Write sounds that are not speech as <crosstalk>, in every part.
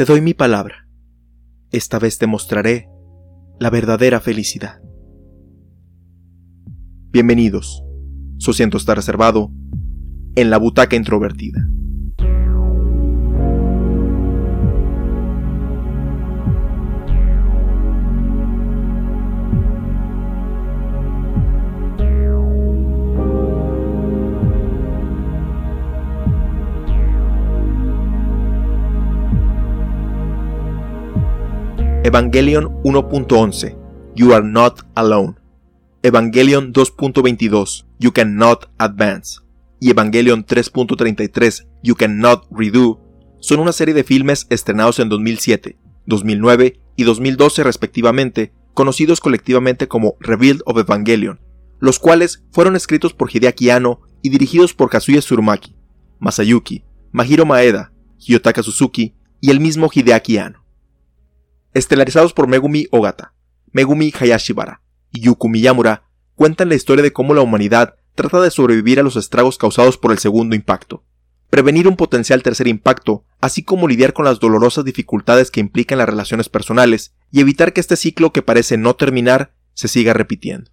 Te doy mi palabra. Esta vez te mostraré la verdadera felicidad. Bienvenidos. Su asiento está reservado en la butaca introvertida. Evangelion 1.11 You are not alone. Evangelion 2.22 You cannot advance. Y Evangelion 3.33 You cannot redo son una serie de filmes estrenados en 2007, 2009 y 2012 respectivamente, conocidos colectivamente como Rebuild of Evangelion, los cuales fueron escritos por Hideaki Anno y dirigidos por Kazuya Tsurumaki, Masayuki, Mahiro Maeda, Hiyotaka Suzuki y el mismo Hideaki Anno estelarizados por Megumi Ogata, Megumi Hayashibara y Yukumi Yamura, cuentan la historia de cómo la humanidad trata de sobrevivir a los estragos causados por el segundo impacto, prevenir un potencial tercer impacto, así como lidiar con las dolorosas dificultades que implican las relaciones personales y evitar que este ciclo que parece no terminar se siga repitiendo.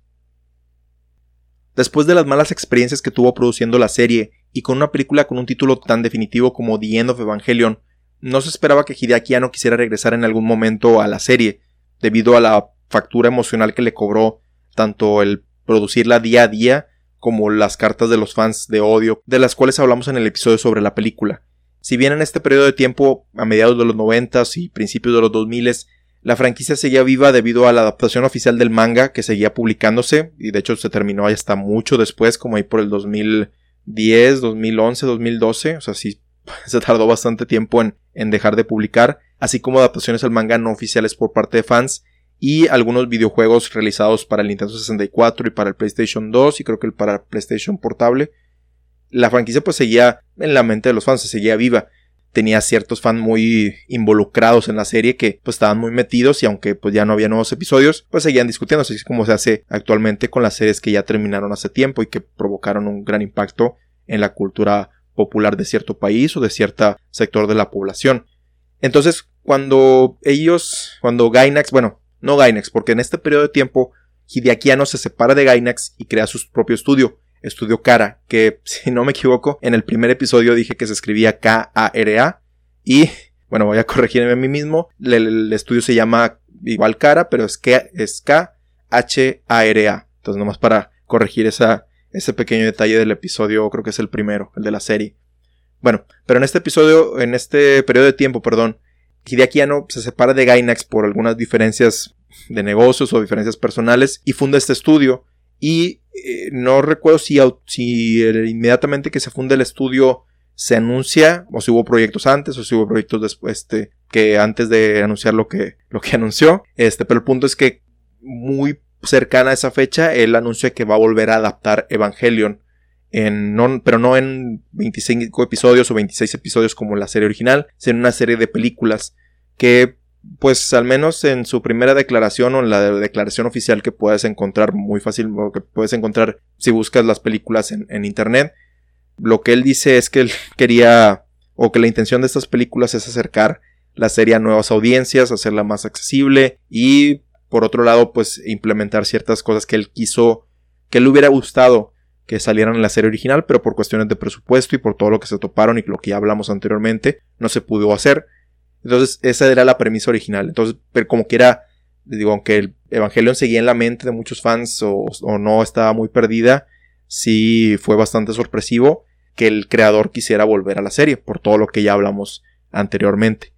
Después de las malas experiencias que tuvo produciendo la serie y con una película con un título tan definitivo como The End of Evangelion, no se esperaba que Hideaki no quisiera regresar en algún momento a la serie, debido a la factura emocional que le cobró tanto el producirla día a día como las cartas de los fans de odio, de las cuales hablamos en el episodio sobre la película. Si bien en este periodo de tiempo, a mediados de los 90 y principios de los 2000 la franquicia seguía viva debido a la adaptación oficial del manga que seguía publicándose y de hecho se terminó hasta mucho después, como ahí por el 2010, 2011, 2012, o sea, sí <laughs> se tardó bastante tiempo en, en dejar de publicar, así como adaptaciones al manga no oficiales por parte de fans y algunos videojuegos realizados para el Nintendo 64 y para el PlayStation 2 y creo que el para PlayStation portable. La franquicia pues seguía en la mente de los fans, se seguía viva. Tenía ciertos fans muy involucrados en la serie que pues estaban muy metidos y aunque pues ya no había nuevos episodios, pues seguían discutiendo, así como se hace actualmente con las series que ya terminaron hace tiempo y que provocaron un gran impacto en la cultura popular de cierto país o de cierto sector de la población. Entonces, cuando ellos, cuando Gainax, bueno, no Gainax, porque en este periodo de tiempo Hideaki se separa de Gainax y crea su propio estudio, Estudio Kara, que <laughs> si no me equivoco, en el primer episodio dije que se escribía K-A-R-A y bueno, voy a corregirme a mí mismo, el, estudio se llama igual Kara, pero es, es K-H-A-R-A, entonces nomás para corregir esa, ese pequeño detalle del episodio, creo que es el primero, el de la serie. Bueno, pero en este episodio, en este periodo de tiempo, perdón, Hideaki Anno se separa de Gainax por algunas diferencias de negocios o diferencias personales y funda este estudio. Y eh, no recuerdo si, si inmediatamente que se funda el estudio se anuncia o si hubo proyectos antes o si hubo proyectos después este, que antes de anunciar lo que, lo que <laughs> anunció. Este, pero el punto es que muy cercana a esa fecha, él anuncia que va a volver a adaptar Evangelion. En, no, pero no en 25 episodios o 26 episodios como la serie original, sino en una serie de películas que, pues al menos en su primera declaración o en la declaración oficial que puedes encontrar muy fácil, o que puedes encontrar si buscas las películas en, en internet, lo que él dice es que él <laughs> quería, o que la intención de estas películas es acercar la serie a nuevas audiencias, hacerla más accesible y por otro lado, pues implementar ciertas cosas que él quiso, que le hubiera gustado que salieran en la serie original, pero por cuestiones de presupuesto y por todo lo que se toparon y lo que ya hablamos anteriormente, no se pudo hacer. Entonces, esa era la premisa original. Entonces, pero como quiera, digo, aunque el Evangelion seguía en la mente de muchos fans o, o no estaba muy perdida, sí fue bastante sorpresivo que el creador quisiera volver a la serie, por todo lo que ya hablamos anteriormente.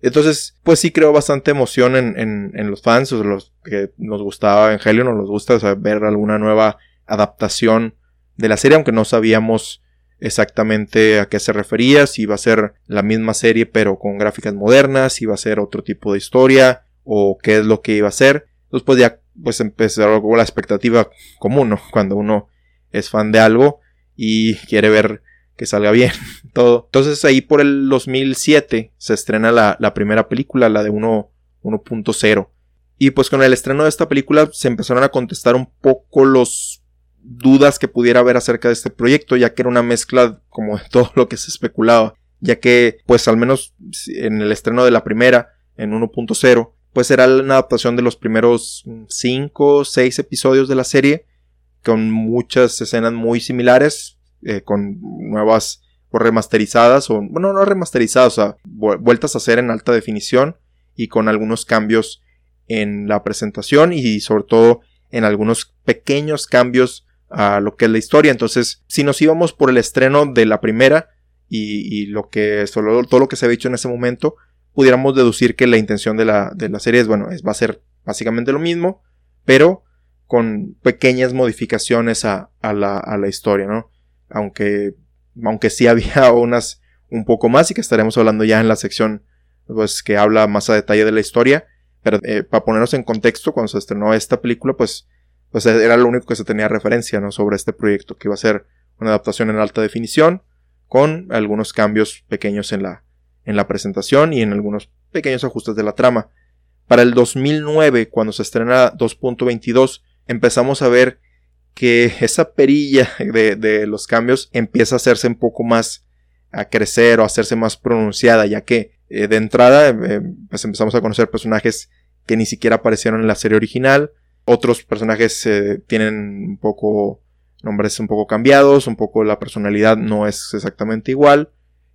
Entonces, pues sí creo bastante emoción en, en, los fans, o los que nos gustaba Evangelion, o nos gusta ver alguna nueva adaptación de la serie, aunque no sabíamos exactamente a qué se refería, si iba a ser la misma serie pero con gráficas modernas, si iba a ser otro tipo de historia, o qué es lo que iba a ser. Entonces, pues ya pues empezó la expectativa común, ¿no? <laughs> Cuando uno es fan de algo y quiere ver que salga bien <laughs> todo. Entonces ahí por el 2007 se estrena la, primera película, la de 1.0. Y pues con el estreno de esta película se empezaron a contestar un poco los dudas que pudiera haber acerca de este proyecto, ya que era una mezcla como de <laughs> todo lo que se especulaba. ya que pues al menos en el estreno de la primera, en 1.0, pues era una adaptación de los primeros 5 o 6 episodios de la serie, con muchas escenas muy similares, eh, con nuevas o remasterizadas, o bueno, no remasterizadas, o sea, vueltas a hacer en alta definición y con algunos cambios en la presentación y sobre todo en algunos pequeños cambios a lo que es la historia. Entonces, si nos íbamos por el estreno de la primera y, lo que solo, todo lo que se había dicho en ese momento, pudiéramos deducir que la intención de la, de la serie es, bueno, es, va a ser básicamente lo mismo, pero con pequeñas modificaciones a, a, la, a la historia, ¿no? Aunque, aunque sí <laughs> había unas un poco más y que estaremos hablando ya en la sección pues que habla más a detalle de la historia, pero eh, para ponernos en contexto, cuando se estrenó esta película, pues pues era lo único que se tenía referencia ¿no? sobre este proyecto, que iba a ser una adaptación en alta definición, con algunos cambios pequeños en la, en la presentación y en algunos pequeños ajustes de la trama. Para el 2009, cuando se estrena 2.22, empezamos a ver que esa perilla de, los cambios empieza a hacerse un poco más a crecer o a hacerse más pronunciada, ya que eh, de entrada eh, pues empezamos a conocer personajes que ni siquiera aparecieron en la serie original, otros personajes eh, tienen un poco nombres un poco cambiados, un poco la personalidad no es exactamente igual.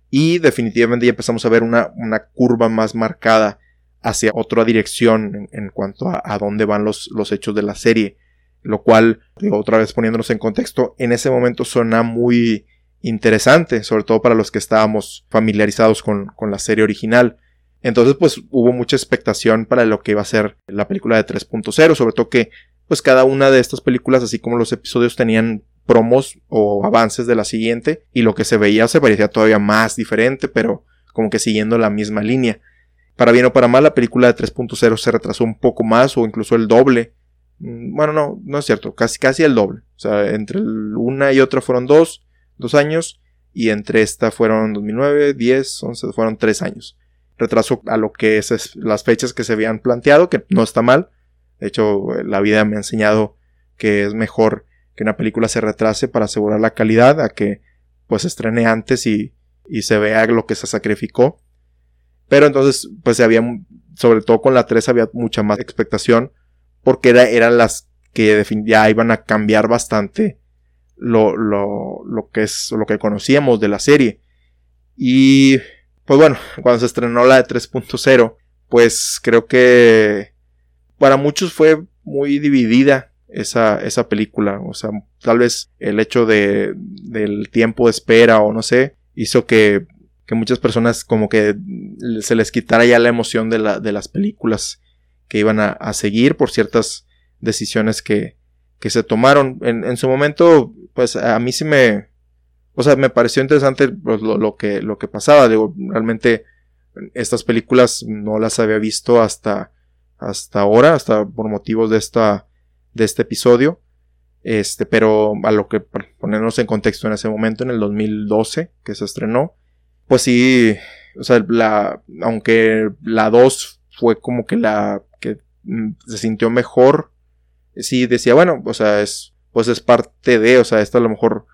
Y definitivamente ya empezamos a ver una, curva más marcada hacia otra dirección en, cuanto a, dónde van los, los, hechos de la serie. Lo cual, otra vez poniéndonos en contexto, en ese momento suena muy interesante, sobre todo para los que estábamos familiarizados con, con la serie original. Entonces, pues hubo mucha expectación para lo que iba a ser la película de 3.0, sobre todo que, pues cada una de estas películas, así como los episodios, tenían promos o avances de la siguiente, y lo que se veía se parecía todavía más diferente, pero como que siguiendo la misma línea. Para bien o para mal, la película de 3.0 se retrasó un poco más o incluso el doble. Mm, bueno, no, no es cierto, casi, casi el doble. O sea, entre una y otra fueron dos, dos años, y entre esta fueron 2009, 10, 11, fueron tres años retraso a lo que es, las fechas que se habían planteado, que no está mal. De hecho, la vida me ha enseñado que es mejor que una película se retrase para asegurar la calidad a que pues se estrene antes y, se vea lo que se sacrificó. Pero entonces, pues había, sobre todo con la 3 había mucha más expectación porque era, eran las que ya iban a cambiar bastante lo, lo, lo que es lo que conocíamos de la serie. Y pues bueno, cuando se estrenó la de 3.0, pues creo que para muchos fue muy dividida esa, esa película. O sea, tal vez el hecho de, del tiempo de espera o no sé, hizo que, que muchas personas como que se les quitara ya la emoción de, la, de las películas que iban a, a, seguir por ciertas decisiones que, que se tomaron. En, en su momento, pues a mí sí me, o sea, me pareció interesante pues, lo, que, lo que pasaba. Digo, realmente estas películas no las había visto hasta, hasta ahora, hasta por motivos de esta, de este episodio. Este, pero a lo que ponernos en contexto en ese momento, en el 2012, que se estrenó, pues sí, o sea, la, aunque la 2 fue como que la se sintió mejor, sí decía, bueno, o sea, es, pues es parte de, o sea, esto a lo mejor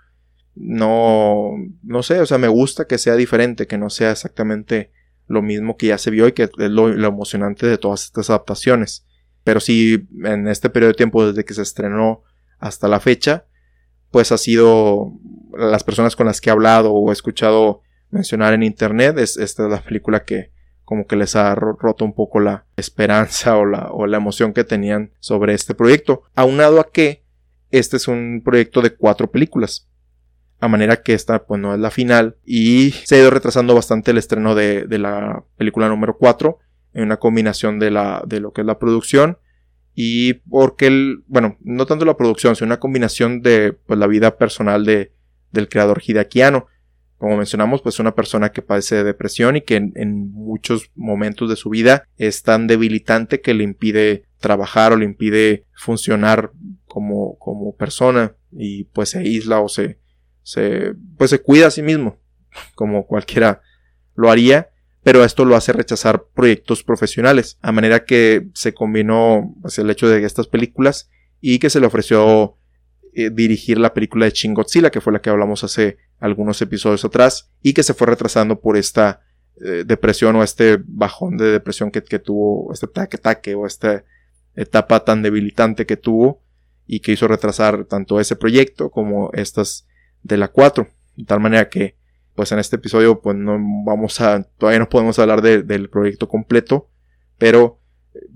no, no sé, o sea, me gusta que sea diferente, que no sea exactamente lo mismo que ya se vio y que es lo, emocionante de todas estas adaptaciones. Pero sí, en este periodo de tiempo desde que se estrenó hasta la fecha, pues ha sido las personas con las que he hablado o he escuchado mencionar en internet, es, esta es la película que como que les ha roto un poco la esperanza o la, o la emoción que tenían sobre este proyecto. Aunado a que este es un proyecto de cuatro películas a manera que esta pues no es la final y se ha ido retrasando bastante el estreno de, la película número 4 en una combinación de, la, de lo que es la producción y porque el, bueno, no tanto la producción, sino una combinación de pues, la vida personal de, del creador Hideakiano. Como mencionamos, pues una persona que padece de depresión y que en, muchos momentos de su vida es tan debilitante que le impide trabajar o le impide funcionar como, como persona y pues se aísla o se, se, pues se cuida a sí mismo, <laughs> como cualquiera lo haría, pero esto lo hace rechazar proyectos profesionales, a manera que se combinó pues, el hecho de estas películas y que se le ofreció eh, dirigir la película de Shin Godzilla, que fue la que hablamos hace algunos episodios atrás, y que se fue retrasando por esta eh, depresión o este bajón de depresión que, tuvo, este ataque-ataque o esta etapa tan debilitante que tuvo y que hizo retrasar tanto ese proyecto como estas de la 4. De tal manera que, pues en este episodio, pues no vamos a, todavía no podemos hablar del proyecto completo, pero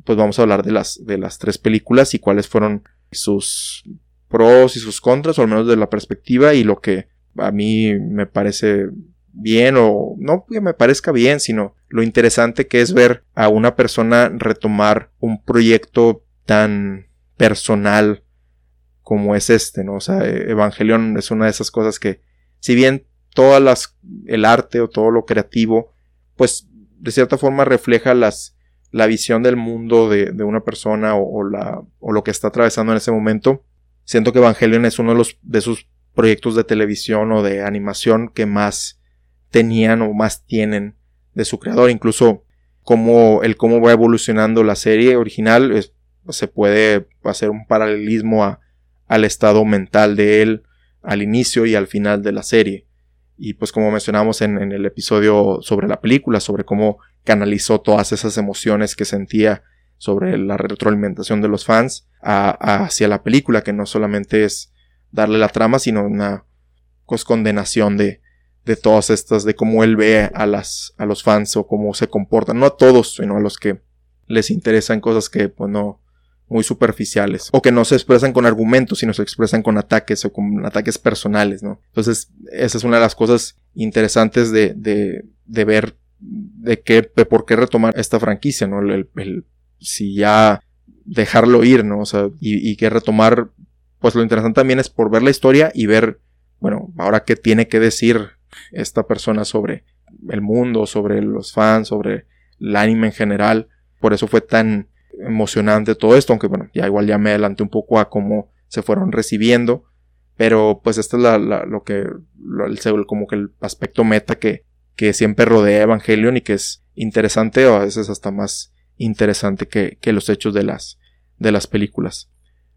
pues vamos a hablar de las, de las tres películas y cuáles fueron sus pros y sus contras, o al menos de la perspectiva y lo que a mí me parece bien o no que me parezca bien, sino lo interesante que es ver a una persona retomar un proyecto tan personal como es este, ¿no? O sea, Evangelion es una de esas cosas que, si bien todas las, el arte o todo lo creativo, pues de cierta forma refleja las, la visión del mundo de, una persona o, la, o lo que está atravesando en ese momento, siento que Evangelion es uno de los, de sus proyectos de televisión o de animación que más tenían o más tienen de su creador. Incluso como el cómo va evolucionando la serie original se puede hacer un paralelismo al estado mental de él al inicio y al final de la serie. Y pues como mencionamos en, en el episodio sobre la película, sobre cómo canalizó todas esas emociones que sentía sobre la retroalimentación de los fans hacia la película, que no solamente es darle la trama, sino una condenación de, de todas estas, de cómo él ve a, las, a los fans o cómo se comportan, no a todos, sino a los que les interesan cosas que pues no, muy superficiales o que no se expresan con argumentos, sino se expresan con ataques o con ataques personales, ¿no? Entonces, esa es una de las cosas interesantes de, de, de ver de qué, de por qué retomar esta franquicia, ¿no? El, si ya dejarlo ir, ¿no? O sea, y, y que retomar pues lo interesante también es por ver la historia y ver, bueno, ahora qué tiene que decir esta persona sobre el mundo, sobre los fans, sobre el anime en general. Por eso fue tan emocionante todo esto, aunque bueno, ya igual ya me adelanté un poco a cómo se fueron recibiendo. Pero pues este es la, lo que, el, como que el aspecto meta que, que siempre rodea Evangelion y que es interesante o a veces hasta más interesante que, que los hechos de las, de las películas.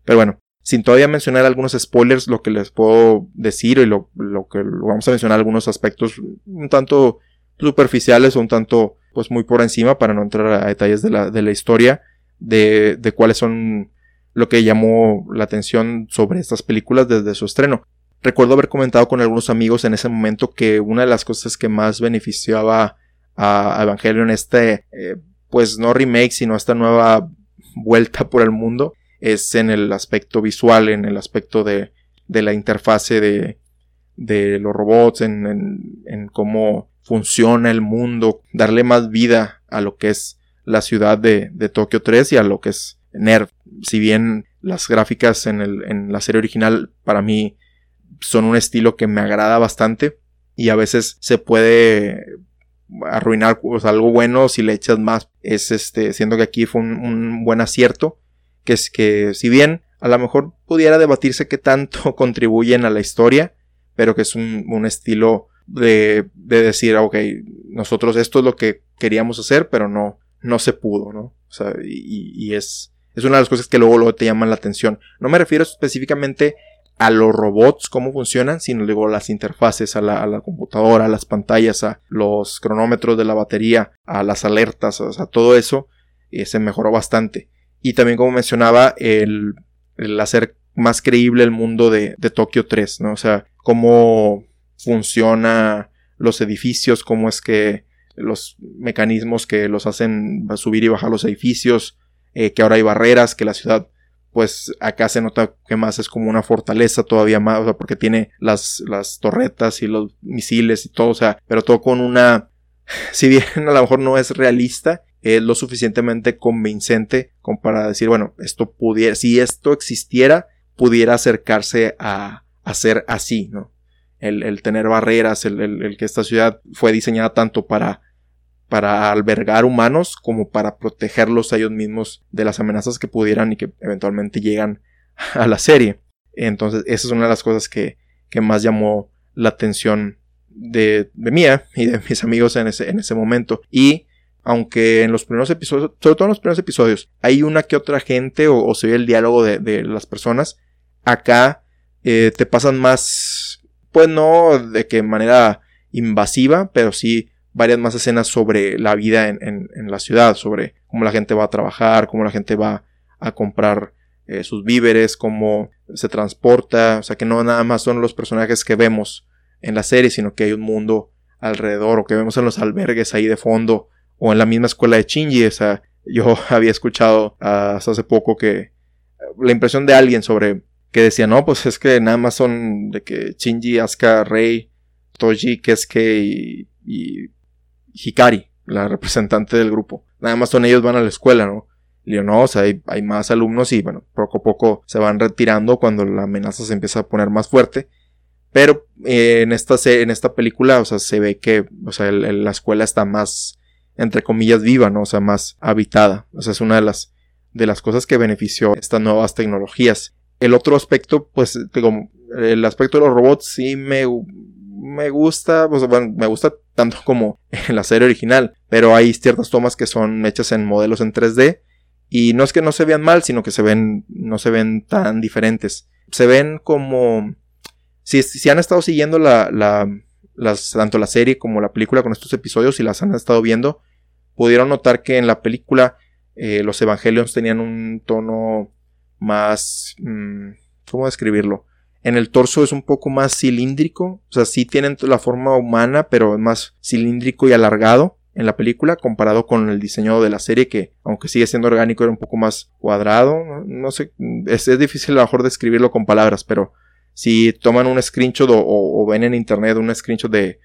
Pero bueno, sin todavía mencionar algunos spoilers, lo que les puedo decir y lo, que vamos a mencionar algunos aspectos un tanto superficiales o un tanto pues muy por encima para no entrar a detalles de la, de la historia de, de cuáles son lo que llamó la atención sobre estas películas desde su estreno. Recuerdo haber comentado con algunos amigos en ese momento que una de las cosas que más beneficiaba a Evangelion este, eh, pues no remake, sino esta nueva vuelta por el mundo, es en el aspecto visual, en el aspecto de, de la interfase de, de los robots, en, en, cómo funciona el mundo, darle más vida a lo que es la ciudad de, de Tokio 3 y a lo que es NERV. Si bien las gráficas en, el, en la serie original para mí son un estilo que me agrada bastante y a veces se puede arruinar algo bueno si le echas más. Es este, siendo que aquí fue un, un buen acierto que es que si bien a lo mejor pudiera debatirse qué tanto <laughs> contribuyen a la historia, pero que es un, estilo de, de, decir, ok, nosotros esto es lo que queríamos hacer, pero no, no se pudo, ¿no? O sea, y, y es, es una de las cosas que luego, luego te llaman la atención. No me refiero específicamente a los robots, cómo funcionan, sino a las interfaces, a la, computadora, a las pantallas, a los cronómetros de la batería, a las alertas, o sea, todo eso eh, se mejoró bastante. Y también, como mencionaba, el, hacer más creíble el mundo de, de Tokio 3, ¿no? O sea, cómo funciona los edificios, cómo es que los mecanismos que los hacen subir y bajar los edificios, eh, que ahora hay barreras, que la ciudad, pues acá se nota que más es como una fortaleza todavía más, o sea, porque tiene las, las torretas y los misiles y todo, o sea, pero todo con una, <laughs> si bien a lo mejor no es realista, es lo suficientemente convincente como para decir, bueno, esto pudiera, si esto existiera, pudiera acercarse a, a ser así, ¿no? El, el tener barreras, el, el, que esta ciudad fue diseñada tanto para, para albergar humanos como para protegerlos a ellos mismos de las amenazas que pudieran y que eventualmente llegan a la serie. Entonces, esa es una de las cosas que, que más llamó la atención de, de mía y de mis amigos en ese, en ese momento. Y aunque en los primeros episodios, sobre todo en los primeros episodios, hay una que otra gente o, se ve el diálogo de, las personas, acá eh, te pasan más, pues no de que manera invasiva, pero sí varias más escenas sobre la vida en, la ciudad, sobre cómo la gente va a trabajar, cómo la gente va a comprar eh, sus víveres, cómo se transporta, o sea que no nada más son los personajes que vemos en la serie, sino que hay un mundo alrededor o que vemos en los albergues ahí de fondo o en la misma escuela de Shinji, o sea, yo <laughs> había escuchado hasta hace poco que la impresión de alguien sobre que decía, no, pues es que nada más son de que Shinji, Asuka, Rei, Toji, Kesuke y, y Hikari, la representante del grupo. Nada más son ellos van a la escuela, ¿no? Y no, o sea, hay, más alumnos y bueno, poco a poco se van retirando cuando la amenaza se empieza a poner más fuerte. Pero eh, en, esta, en esta película, o sea, se ve que, o sea, la escuela está más, entre comillas, viva, ¿no? O sea, más habitada. O sea, es una de las, de las cosas que benefició estas nuevas tecnologías. El otro aspecto, pues, digo, el aspecto de los robots sí me, me gusta, pues, bueno, me gusta tanto como en <laughs> la serie original, pero hay ciertas tomas que son hechas en modelos en 3D y no es que no se vean mal, sino que se ven, no se ven tan diferentes. Se ven como, si, si han estado siguiendo la, la, las, tanto la serie como la película con estos episodios y las han estado viendo, pudieron notar que en la película eh, los Evangelions tenían un tono más, mm, ¿cómo describirlo? En el torso es un poco más cilíndrico, o sea, sí tienen la forma humana, pero es más cilíndrico y alargado en la película comparado con el diseño de la serie que aunque sigue siendo orgánico era un poco más cuadrado, no, sé, es, difícil a lo mejor describirlo con palabras, pero si toman un screenshot o, ven en internet un screenshot de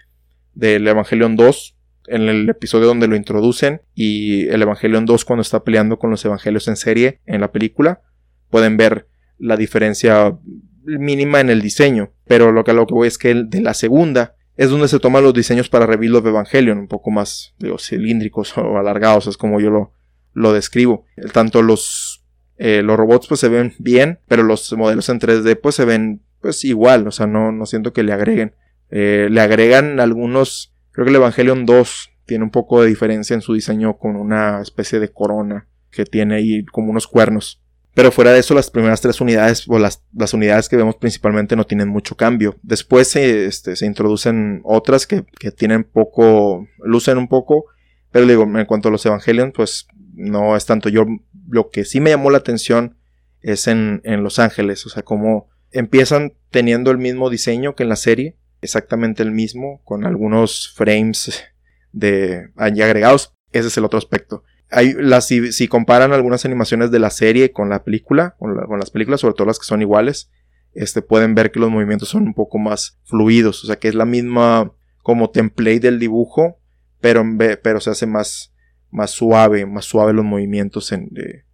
del Evangelion 2 en el episodio donde lo introducen y el Evangelion 2 cuando está peleando con los evangelios en serie en la película pueden ver la diferencia mínima en el diseño. Pero lo que, lo que voy es que el de la segunda es donde se toman los diseños para Reveal of Evangelion, un poco más digo, cilíndricos <laughs> o alargados, es como yo lo, lo describo. Tanto los, eh, los robots pues se ven bien, pero los modelos en 3D pues se ven pues igual, o sea, no, no siento que le agreguen. Eh, le agregan algunos, creo que el Evangelion 2 tiene un poco de diferencia en su diseño con una especie de corona que tiene ahí como unos cuernos. Pero fuera de eso, las primeras tres unidades, o las, las unidades que vemos principalmente no tienen mucho cambio. Después se, este, se introducen otras que, que, tienen poco, lucen un poco. Pero digo, en cuanto a los Evangelion, pues no es tanto. Yo, lo que sí me llamó la atención es en, en Los Ángeles. O sea, como empiezan teniendo el mismo diseño que en la serie. Exactamente el mismo, con algunos frames de allí agregados. Ese es el otro aspecto si, comparan algunas animaciones de la serie con la película, con, las películas, sobre todo las que son iguales, este, pueden ver que los movimientos son un poco más fluidos, o sea que es la misma como template del dibujo, pero, pero se hace más, más suave, más suave los movimientos de,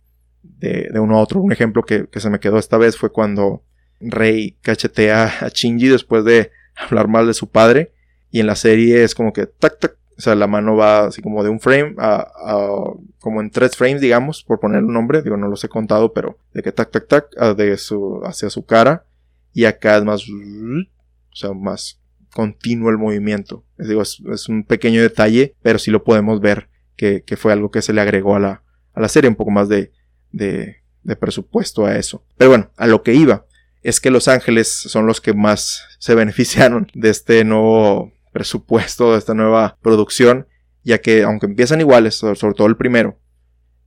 uno a otro. Un ejemplo que, que, se me quedó esta vez fue cuando Rey cachetea a Shinji después de hablar mal de su padre, y en la serie es como que tac tac o sea, la mano va así como de un frame a, como en tres frames, digamos, por poner un nombre. Digo, no los he contado, pero de que tac, tac, tac, de su, hacia su cara. Y acá es más, o sea, más continuo el movimiento. Digo, es, un pequeño detalle, pero sí lo podemos ver que, fue algo que se le agregó a la, a la serie, un poco más de, de, de presupuesto a eso. Pero bueno, a lo que iba es que Los Ángeles son los que más se <laughs> beneficiaron de este nuevo presupuesto de esta nueva producción, ya que aunque empiezan iguales, sobre todo el primero,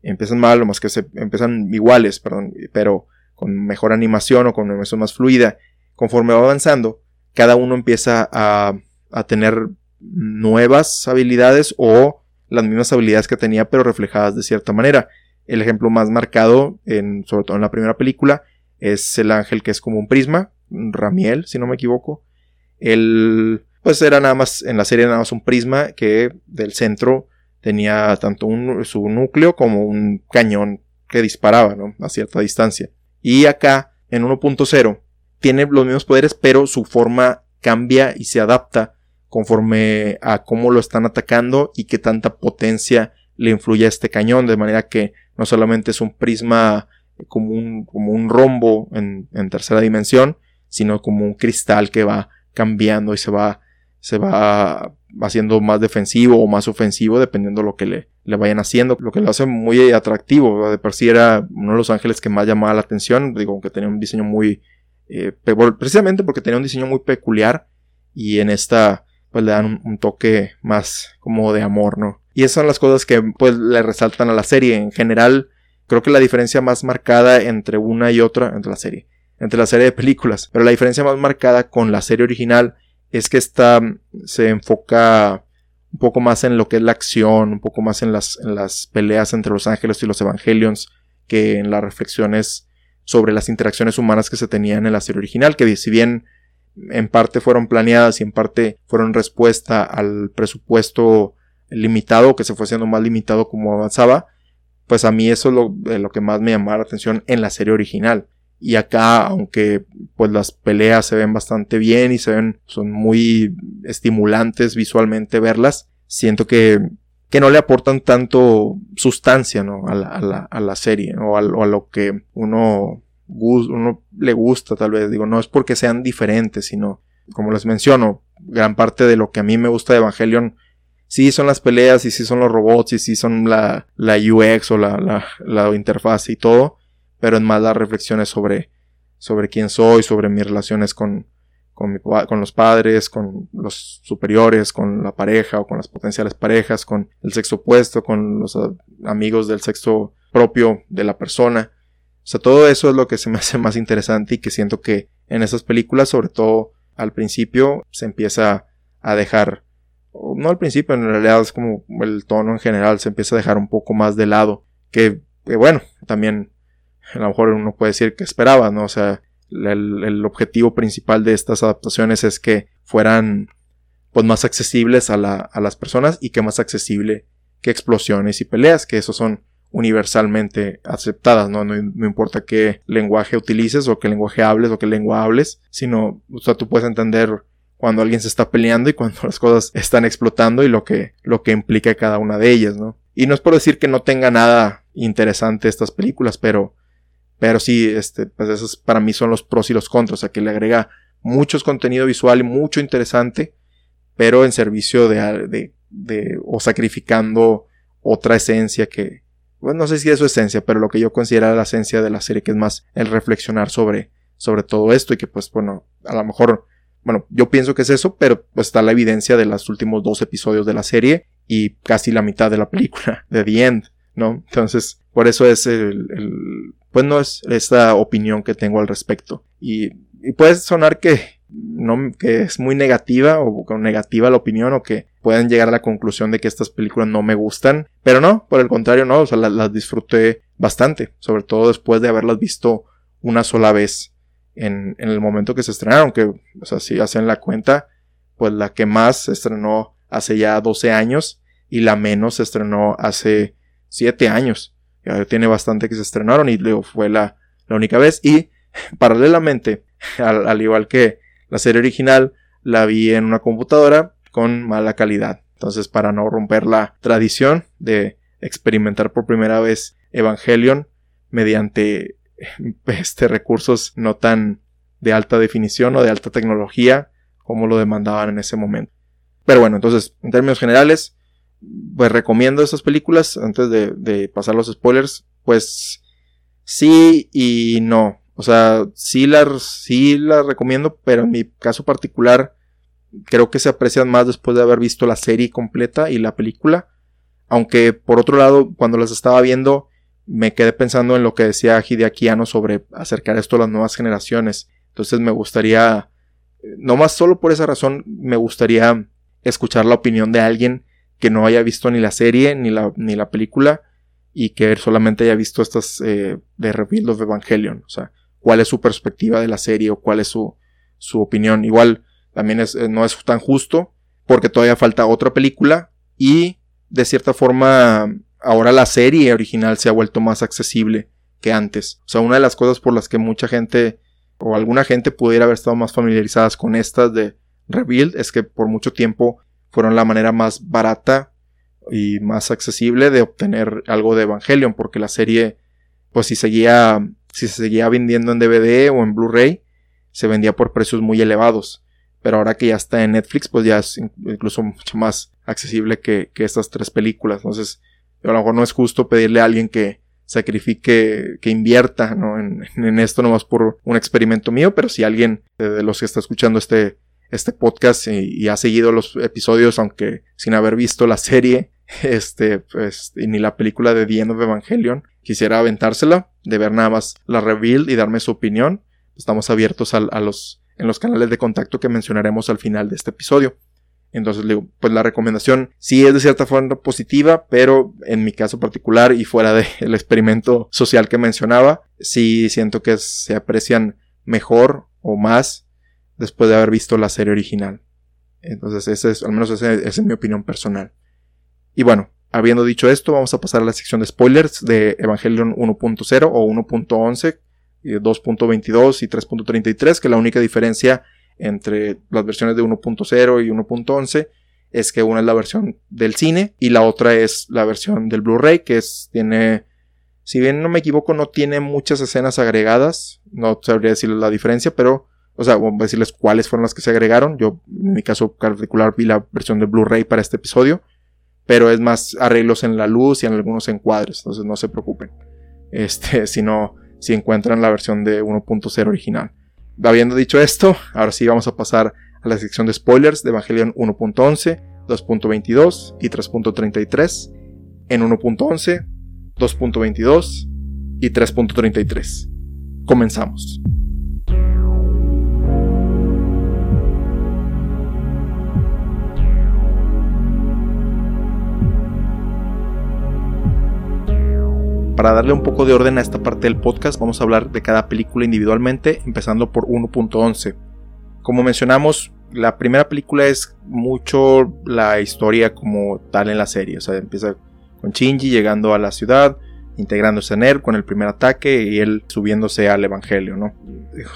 empiezan mal, lo más que se empiezan iguales, perdón, pero con mejor animación o con animación más fluida, conforme va avanzando, cada uno empieza a, a tener nuevas habilidades o las mismas habilidades que tenía, pero reflejadas de cierta manera. El ejemplo más marcado, en, sobre todo en la primera película, es el ángel que es como un prisma, Ramiel, si no me equivoco. El, pues era nada más, en la serie nada más un prisma que del centro tenía tanto un, su núcleo como un cañón que disparaba, ¿no? A cierta distancia. Y acá, en 1.0, tiene los mismos poderes, pero su forma cambia y se adapta conforme a cómo lo están atacando y qué tanta potencia le influye a este cañón, de manera que no solamente es un prisma como un, como un rombo en, en tercera dimensión, sino como un cristal que va cambiando y se va se va haciendo más defensivo o más ofensivo dependiendo de lo que le, le vayan haciendo, lo que lo hace muy atractivo, de por sí era uno de los ángeles que más llamaba la atención, digo, que tenía un diseño muy eh, precisamente porque tenía un diseño muy peculiar y en esta pues le dan un, toque más como de amor, ¿no? Y esas son las cosas que pues le resaltan a la serie. En general, creo que la diferencia más marcada entre una y otra, entre la serie, entre la serie de películas, pero la diferencia más marcada con la serie original es que esta se enfoca un poco más en lo que es la acción, un poco más en las, en las peleas entre los ángeles y los evangelions, que en las reflexiones sobre las interacciones humanas que se tenían en la serie original, que si bien en parte fueron planeadas y en parte fueron respuesta al presupuesto limitado, que se fue haciendo más limitado como avanzaba, pues a mí eso es lo, lo que más me llamaba la atención en la serie original. Y acá, aunque pues las peleas se ven bastante bien y se ven, son muy estimulantes visualmente verlas, siento que, que no le aportan tanto sustancia, ¿no? A la, a la, a la serie, o a, o a lo que uno uno le gusta tal vez, digo, no es porque sean diferentes, sino, como les menciono, gran parte de lo que a mí me gusta de Evangelion, sí son las peleas, y sí son los robots, y sí son la, la UX o la, la, la interfaz y todo, pero es más las reflexiones sobre, sobre quién soy, sobre mis relaciones con, con los padres, con los superiores, con la pareja o con las potenciales parejas, con el sexo opuesto, con los ah, amigos del sexo propio de la persona. O sea, todo eso es lo que se me <laughs> hace más interesante y que siento que en esas películas, sobre todo al principio, se empieza a dejar, no al principio, en realidad es como el tono en general, se empieza a dejar un poco más de lado. Que, bueno, también a lo mejor uno puede decir que esperaba, ¿no? O sea, el, objetivo principal de estas adaptaciones es que fueran pues más accesibles a, la, a las personas y que más accesible que explosiones y peleas, que esos son universalmente aceptadas, ¿no? ¿no? importa qué lenguaje utilices o qué lenguaje hables o qué lengua hables, sino, o sea, tú puedes entender cuando alguien se está peleando y cuando <laughs> las cosas están explotando y lo que, lo que implica cada una de ellas, ¿no? Y no es por decir que no tenga nada interesante estas películas, pero, pero sí, este, pues esos para mí son los pros y los contras, o sea, que le agrega mucho contenido visual y mucho interesante, pero en servicio de, de, de o sacrificando otra esencia que, bueno, no sé si es su esencia, pero lo que yo considero la esencia de la serie, que es más el reflexionar sobre, sobre todo esto y que pues bueno, a lo mejor, bueno, yo pienso que es eso, pero pues está la evidencia de los últimos dos episodios de la serie y casi la mitad de la película, <laughs> de The End, ¿no? Entonces, por eso es el, pues no es esta opinión que tengo al respecto. Y, puede sonar que no, que es muy negativa o negativa la opinión o que pueden llegar a la conclusión de que estas películas no me gustan. Pero no, por el contrario, no, o sea, las, disfruté bastante, sobre todo después de haberlas visto una sola vez en, en, el momento que se estrenaron, que, o sea, si hacen la cuenta, pues la que más se estrenó hace ya 12 años y la menos se estrenó hace 7 años. Ya tiene bastante que se estrenaron y luego fue la, la única vez. Y <laughs> paralelamente, <laughs> al igual que la serie original la vi en una computadora con mala calidad. Entonces, para no romper la tradición de experimentar por primera vez Evangelion mediante <laughs> este, recursos no tan de alta definición o de alta tecnología como lo demandaban en ese momento. Pero bueno, entonces, en términos generales, pues recomiendo estas películas antes de, de pasar los spoilers. Pues sí y no. O sea, sí las, sí las recomiendo, pero en mi caso particular creo que se aprecian más después de haber visto la serie completa y la película. Aunque por otro lado, cuando las estaba viendo, me quedé pensando en lo que decía Hideaki sobre acercar esto a las nuevas generaciones. Entonces me gustaría, no más solo por esa razón, me gustaría escuchar la opinión de alguien que no haya visto ni la serie ni la, ni la película y que solamente haya visto estas eh, de Reveal of Evangelion. O sea, cuál es su perspectiva de la serie o cuál es su, su opinión. Igual también es, eh, no es tan justo porque todavía falta otra película y de cierta forma ahora la serie original se ha vuelto más accesible que antes. O sea, una de las cosas por las que mucha gente o alguna gente pudiera haber estado más familiarizadas con estas de Rebuild es que por mucho tiempo fueron la manera más barata y más accesible de obtener algo de Evangelion porque la serie pues si seguía si se seguía vendiendo en DVD o en Blu-ray, se vendía por precios muy elevados. Pero ahora que ya está en Netflix, pues ya es incluso mucho más accesible que, estas tres películas. Entonces, a lo mejor no es justo pedirle a alguien que sacrifique, que invierta ¿no? en, en, esto nomás por un experimento mío, pero si alguien de los que está escuchando este, este podcast y, ha seguido los episodios, aunque sin haber visto la serie, <laughs> este, pues, ni la película de The End of Evangelion, quisiera aventársela, de ver nada más la reveal y darme su opinión. Estamos abiertos a, a los, en los canales de contacto que mencionaremos al final de este episodio. Entonces, pues la recomendación sí es de cierta forma positiva, pero en mi caso particular y fuera del <laughs> experimento social que mencionaba, sí siento que se aprecian mejor o más después de haber visto la serie original. Entonces, ese es, al menos esa es mi opinión personal. Y bueno, habiendo dicho esto, vamos a pasar a la sección de spoilers de Evangelion 1.0 o 1.11, 2.22 y 3.33, que la única diferencia entre las versiones de 1.0 y 1.11 es que una es la versión del cine y la otra es la versión del Blu-ray que es, tiene, si bien no me equivoco, no tiene muchas escenas agregadas, no sabría decirles la diferencia, pero, o sea, voy a decirles cuáles fueron las que se agregaron. Yo, en mi caso particular, vi la versión de Blu-ray para este episodio, pero es más arreglos en la luz y en algunos encuadres, entonces no se preocupen. Este, <laughs> si no, si encuentran la versión de 1.0 original. Habiendo dicho esto, ahora sí vamos a pasar a la sección de spoilers de Evangelion 1.11, 2.22 y 3.33 en 1.11, 2.22 y 3.33. Comenzamos. Para darle un poco de orden a esta parte del podcast, vamos a hablar de cada película individualmente, empezando por 1.11. Como mencionamos, la primera película es mucho la historia como tal en la serie, o sea, empieza con Shinji llegando a la ciudad, integrándose en él con el primer ataque y él subiéndose al evangelio, ¿no?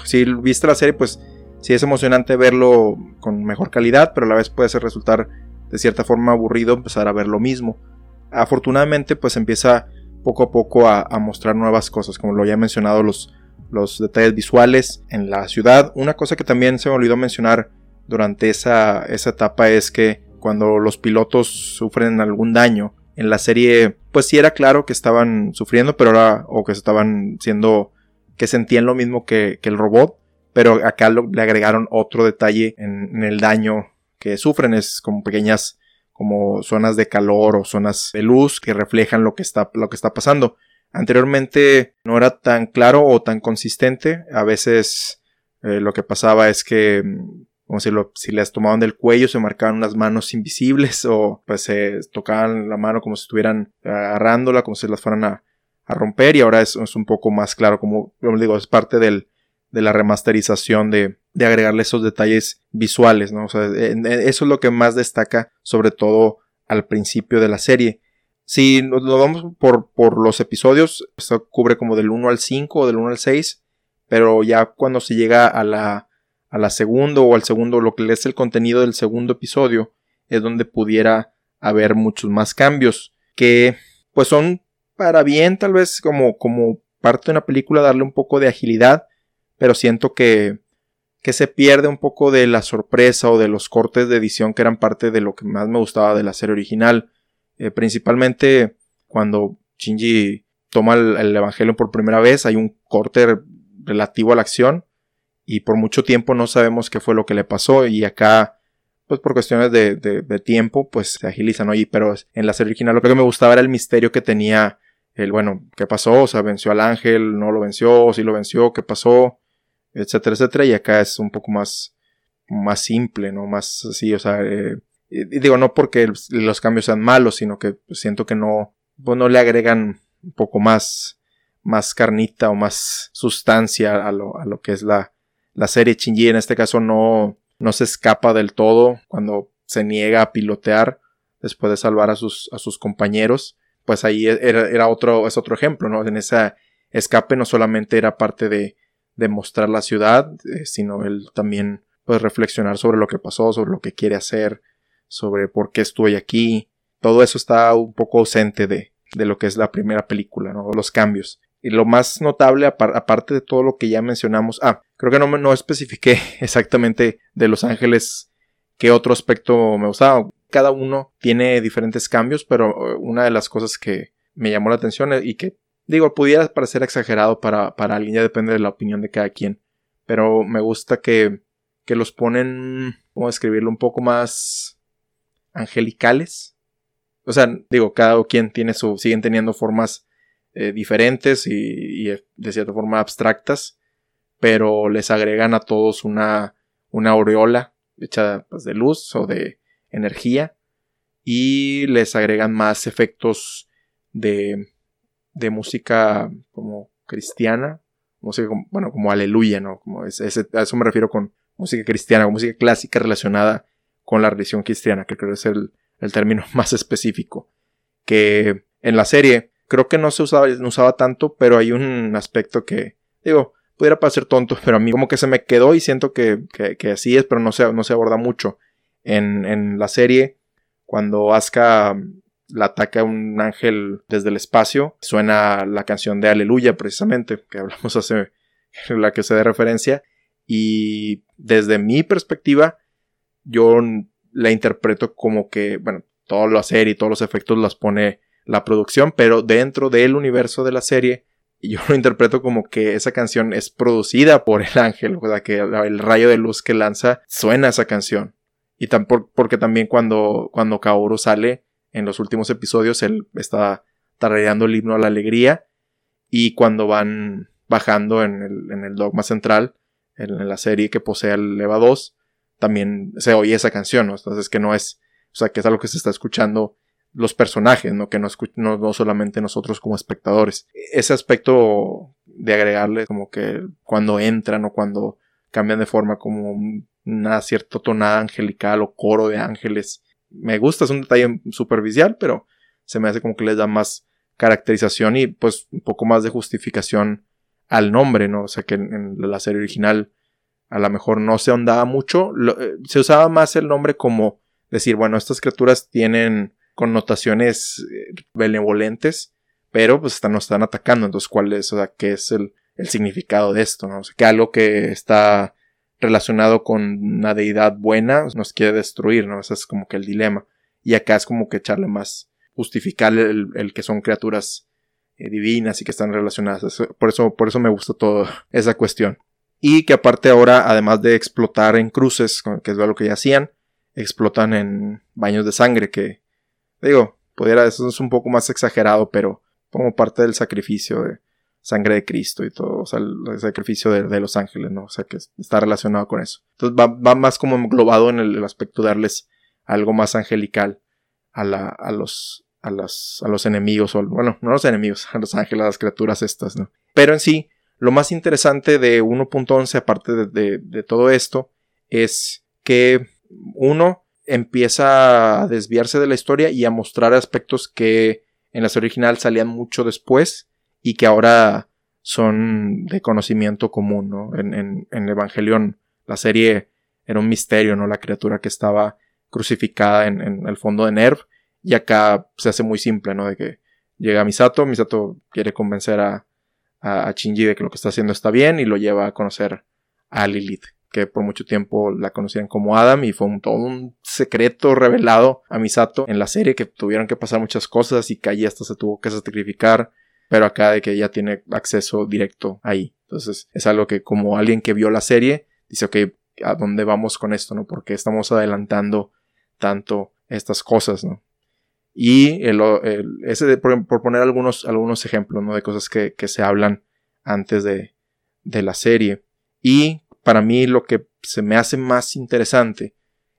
Si viste la serie, pues sí es emocionante verlo con mejor calidad, pero a la vez puede ser resultar de cierta forma aburrido empezar a ver lo mismo. Afortunadamente, pues empieza poco a poco a, mostrar nuevas cosas, como lo ya he mencionado, los, los detalles visuales en la ciudad. Una cosa que también se me olvidó mencionar durante esa, esa etapa es que cuando los pilotos sufren algún daño, en la serie, pues sí era claro que estaban sufriendo, pero ahora, o que estaban siendo, que sentían lo mismo que, el robot, pero acá le agregaron otro detalle en, en, el daño que sufren, es como pequeñas como zonas de calor o zonas de luz que reflejan lo que está, lo que está pasando. Anteriormente no era tan claro o tan consistente. A veces eh, lo que pasaba es que, mm, como si, lo, si les tomaban del cuello, se marcaban unas manos invisibles <laughs> o pues se tocaban la mano como si estuvieran agarrándola, como si las fueran a, romper. Y ahora es, es, un poco más claro, como, como digo, es parte del, de la remasterización de, de agregarle esos detalles visuales, ¿no? O sea, eso es lo que más destaca, sobre todo al principio de la serie. Si nos vamos por, por los episodios, esto cubre como del 1 al 5 o del 1 al 6, pero ya cuando se llega a la, a la segundo o al segundo, lo que es el contenido del segundo episodio, es donde pudiera haber muchos más cambios, que pues son para bien, tal vez como, como parte de una película, darle un poco de agilidad, pero siento que que se pierde un poco de la sorpresa o de los cortes de edición que eran parte de lo que más me gustaba de la serie original. Eh, principalmente cuando Shinji toma el, Evangelio por primera vez, hay un corte relativo a la acción y por mucho tiempo no sabemos qué fue lo que le pasó y acá pues por cuestiones de, tiempo pues se agiliza, ¿no? Pero en la serie original lo que me gustaba era el misterio que tenía el, bueno, ¿qué pasó? O sea, venció al ángel, no lo venció, sí lo venció, ¿qué pasó? Etcétera, etcétera, y acá es un poco más, más simple, ¿no? Más así, o sea, eh, digo, no porque los cambios sean malos, sino que siento que no, pues no le agregan un poco más, más carnita o más sustancia a lo, a lo que es la, la serie. Shinji en este caso no, no se escapa del todo cuando se niega a pilotear después de salvar a sus, a sus compañeros. Pues ahí era, era otro, es otro ejemplo, ¿no? En ese escape no solamente era parte de, de mostrar la ciudad, eh, sino él también puede reflexionar sobre lo que pasó, sobre lo que quiere hacer, sobre por qué estoy aquí. Todo eso está un poco ausente de, de lo que es la primera película, ¿no? los cambios. Y lo más notable, aparte de todo lo que ya mencionamos, ah, creo que no, no especifiqué <laughs> exactamente de Los Ángeles qué otro aspecto me gustaba. Cada uno tiene diferentes cambios, pero eh, una de las cosas que me llamó la atención y que Digo, pudiera parecer exagerado para, para alguien, ya depende de la opinión de cada quien. Pero me gusta que, que los ponen, ¿cómo describirlo? Un poco más angelicales. O sea, digo, cada quien tiene su, siguen teniendo formas eh, diferentes y, y, de cierta forma abstractas, pero les agregan a todos una, una aureola hecha pues, de luz o de energía y les agregan más efectos de, de música como cristiana, música como, bueno, como aleluya, ¿no? Como a eso me refiero con música cristiana, música clásica relacionada con la religión cristiana, que creo que es el, el término <laughs> más específico. Que en la serie creo que no se usaba, no usaba tanto, pero hay un aspecto que, digo, pudiera parecer tonto, <laughs> pero a mí como que se me quedó y siento que, que, así es, pero no se, no se aborda mucho. En, en la serie, cuando Asuka la ataca un ángel desde el espacio, suena la canción de Aleluya precisamente, que hablamos hace, <laughs> la que se dé referencia, y desde mi perspectiva, yo la interpreto como que, bueno, todo la serie y todos los efectos las pone la producción, pero dentro del universo de la serie, yo lo interpreto como que esa canción es producida por el ángel, o sea, que el rayo de luz que lanza suena esa canción. Y tampoco porque también cuando, cuando Kaoru sale en los últimos episodios, él está tarareando el himno a la alegría. Y cuando van bajando en el, en el dogma central, en, la serie que posee el EVA 2, también se oye esa canción, ¿no? Entonces que no es, o sea, que es algo que se está escuchando los personajes, ¿no? Que no, no, no solamente nosotros como espectadores. Ese aspecto de agregarle como que cuando entran o cuando cambian de forma como una cierta tonada angelical o coro de ángeles. Me gusta, es un detalle superficial, pero se me hace como que les da más caracterización y pues un poco más de justificación al nombre, ¿no? O sea que en, la serie original a lo mejor no se ahondaba mucho, eh, se usaba más el nombre como decir, bueno, estas criaturas tienen connotaciones eh, benevolentes, pero pues están, nos están atacando, entonces cuál es, o sea, qué es el, el significado de esto, ¿no? O sea, que algo que está relacionado con una deidad buena nos quiere destruir, ¿no? Ese es como que el dilema. Y acá es como que echarle más, justificar el, que son criaturas eh, divinas y que están relacionadas. Por eso, por eso me gusta toda <laughs> esa cuestión. Y que aparte ahora, además de explotar en cruces, que es lo que ya hacían, explotan en baños de sangre, que digo, pudiera, eso es un poco más exagerado, pero como parte del sacrificio de, sangre de Cristo y todo, o sea, el, sacrificio de, los ángeles, ¿no? O sea, que está relacionado con eso. Entonces va, más como englobado en el, aspecto de darles algo más angelical a, la, a, los, a, las, a los enemigos, o bueno, no los enemigos, <laughs> a los ángeles, a las criaturas estas, ¿no? Pero en sí, lo más interesante de 1.11, aparte de, de todo esto, es que uno empieza a desviarse de la historia y a mostrar aspectos que en la serie original salían mucho después y que ahora son de conocimiento común, ¿no? En, en, en la serie era un misterio, ¿no? La criatura que estaba crucificada en, en, el fondo de Nerv, y acá se hace muy simple, ¿no? De que llega Misato, Misato quiere convencer a, a, de que lo que está haciendo está bien y lo lleva a conocer a Lilith, que por mucho tiempo la conocían como Adam y fue todo un secreto revelado a Misato en la serie que tuvieron que pasar muchas cosas y que allí hasta se tuvo que sacrificar pero acá de que ya tiene acceso directo ahí. Entonces es algo que como alguien que vio la serie dice, ok, ¿a dónde vamos con esto? ¿No? Porque estamos adelantando tanto estas cosas, ¿no? Y el, ese por, poner algunos, algunos ejemplos, ¿no? De cosas que, que se hablan antes de, de la serie. Y para mí lo que se me hace más interesante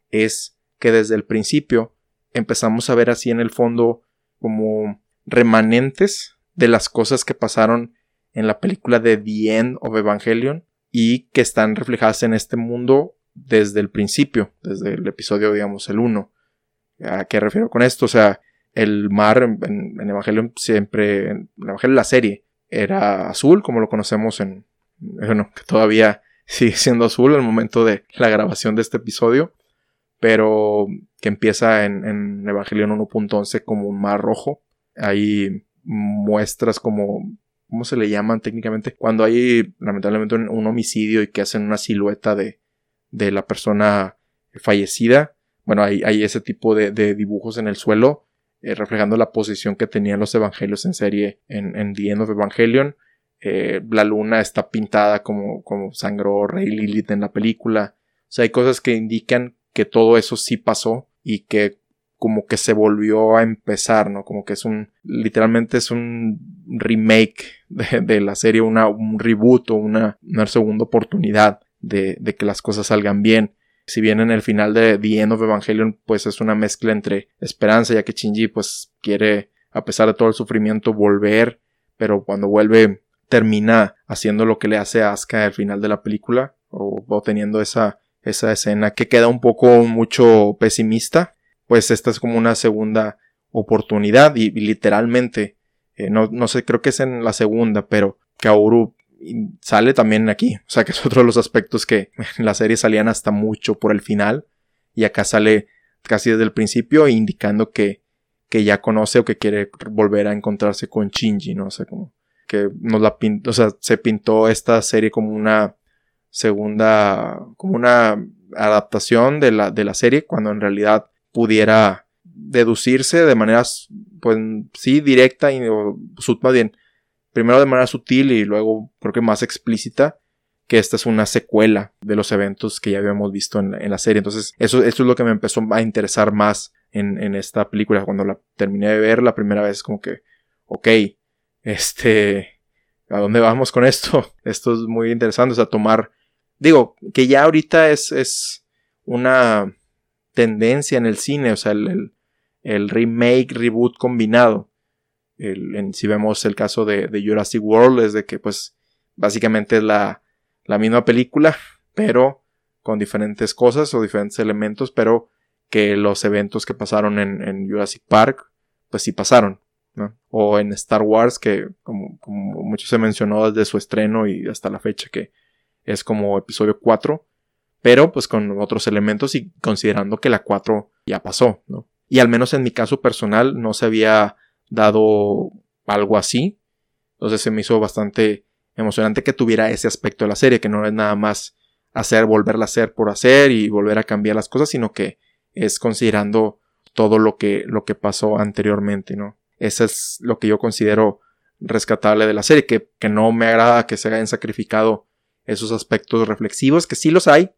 es que desde el principio empezamos a ver así en el fondo como remanentes de las cosas que pasaron en la película de The End of Evangelion y que están reflejadas en este mundo desde el principio, desde el episodio, digamos, el 1. ¿A qué refiero con esto? O sea, el mar en, Evangelion siempre, en Evangelion la serie, era azul, como lo conocemos en, bueno, que todavía <laughs> sigue siendo azul al momento de la grabación de este episodio, pero que empieza en, en Evangelion 1.11 como un mar rojo. Ahí muestras como ¿cómo se le llaman técnicamente? Cuando hay lamentablemente un, homicidio y que hacen una silueta de, de la persona fallecida. Bueno, hay, hay ese tipo de, de, dibujos en el suelo eh, reflejando la posición que tenían los evangelios en serie en, en The End of Evangelion. Eh, la luna está pintada como, como sangró Rey Lilith en la película. O sea, hay cosas que indican que todo eso sí pasó y que como que se volvió a empezar, ¿no? Como que es un, literalmente es un remake de, la serie, una, un reboot o una, una segunda oportunidad de, de, que las cosas salgan bien. Si bien en el final de The End of Evangelion, pues es una mezcla entre esperanza, ya que Shinji pues quiere, a pesar de todo el sufrimiento, volver, pero cuando vuelve termina haciendo lo que le hace Asuka al final de la película, o, o teniendo esa, esa escena que queda un poco mucho pesimista, pues esta es como una segunda oportunidad y, literalmente, eh, no, no sé, creo que es en la segunda, pero Kaoru sale también aquí, o sea que es otro de los aspectos que en la serie salían hasta mucho por el final y acá sale casi desde el principio indicando que, que ya conoce o que quiere volver a encontrarse con Shinji, ¿no? O sea, como que nos la pintó, o sea, se pintó esta serie como una segunda, como una adaptación de la, de la serie, cuando en realidad pudiera deducirse de manera, pues sí, directa y o, más bien, primero de manera sutil y luego creo que más explícita, que esta es una secuela de los eventos que ya habíamos visto en, la serie. Entonces, eso, eso, es lo que me empezó a interesar más en, esta película. Cuando la terminé de ver la primera vez, como que, ok, este, ¿a dónde vamos con esto? <laughs> Esto es muy interesante, o sea, tomar, digo, que ya ahorita es, es una tendencia en el cine, o sea, el, remake, reboot combinado. si vemos el caso de, Jurassic World, es de que pues básicamente es la, misma película, pero con diferentes cosas o diferentes elementos, pero que los eventos que pasaron en, Jurassic Park, pues sí pasaron. O en Star Wars, que como, como, mucho se mencionó desde su estreno y hasta la fecha, que es como episodio 4, pero pues con otros elementos y considerando que la 4 ya pasó. Y al menos en mi caso personal no se había dado algo así, entonces se me hizo bastante emocionante que tuviera ese aspecto de la serie, que no es nada más hacer, volverla a hacer por hacer y volver a cambiar las cosas, sino que es considerando todo lo que, lo que pasó anteriormente, ¿no? Eso es lo que yo considero rescatable de la serie, que, que no me agrada que se hayan sacrificado esos aspectos reflexivos, que sí los hay,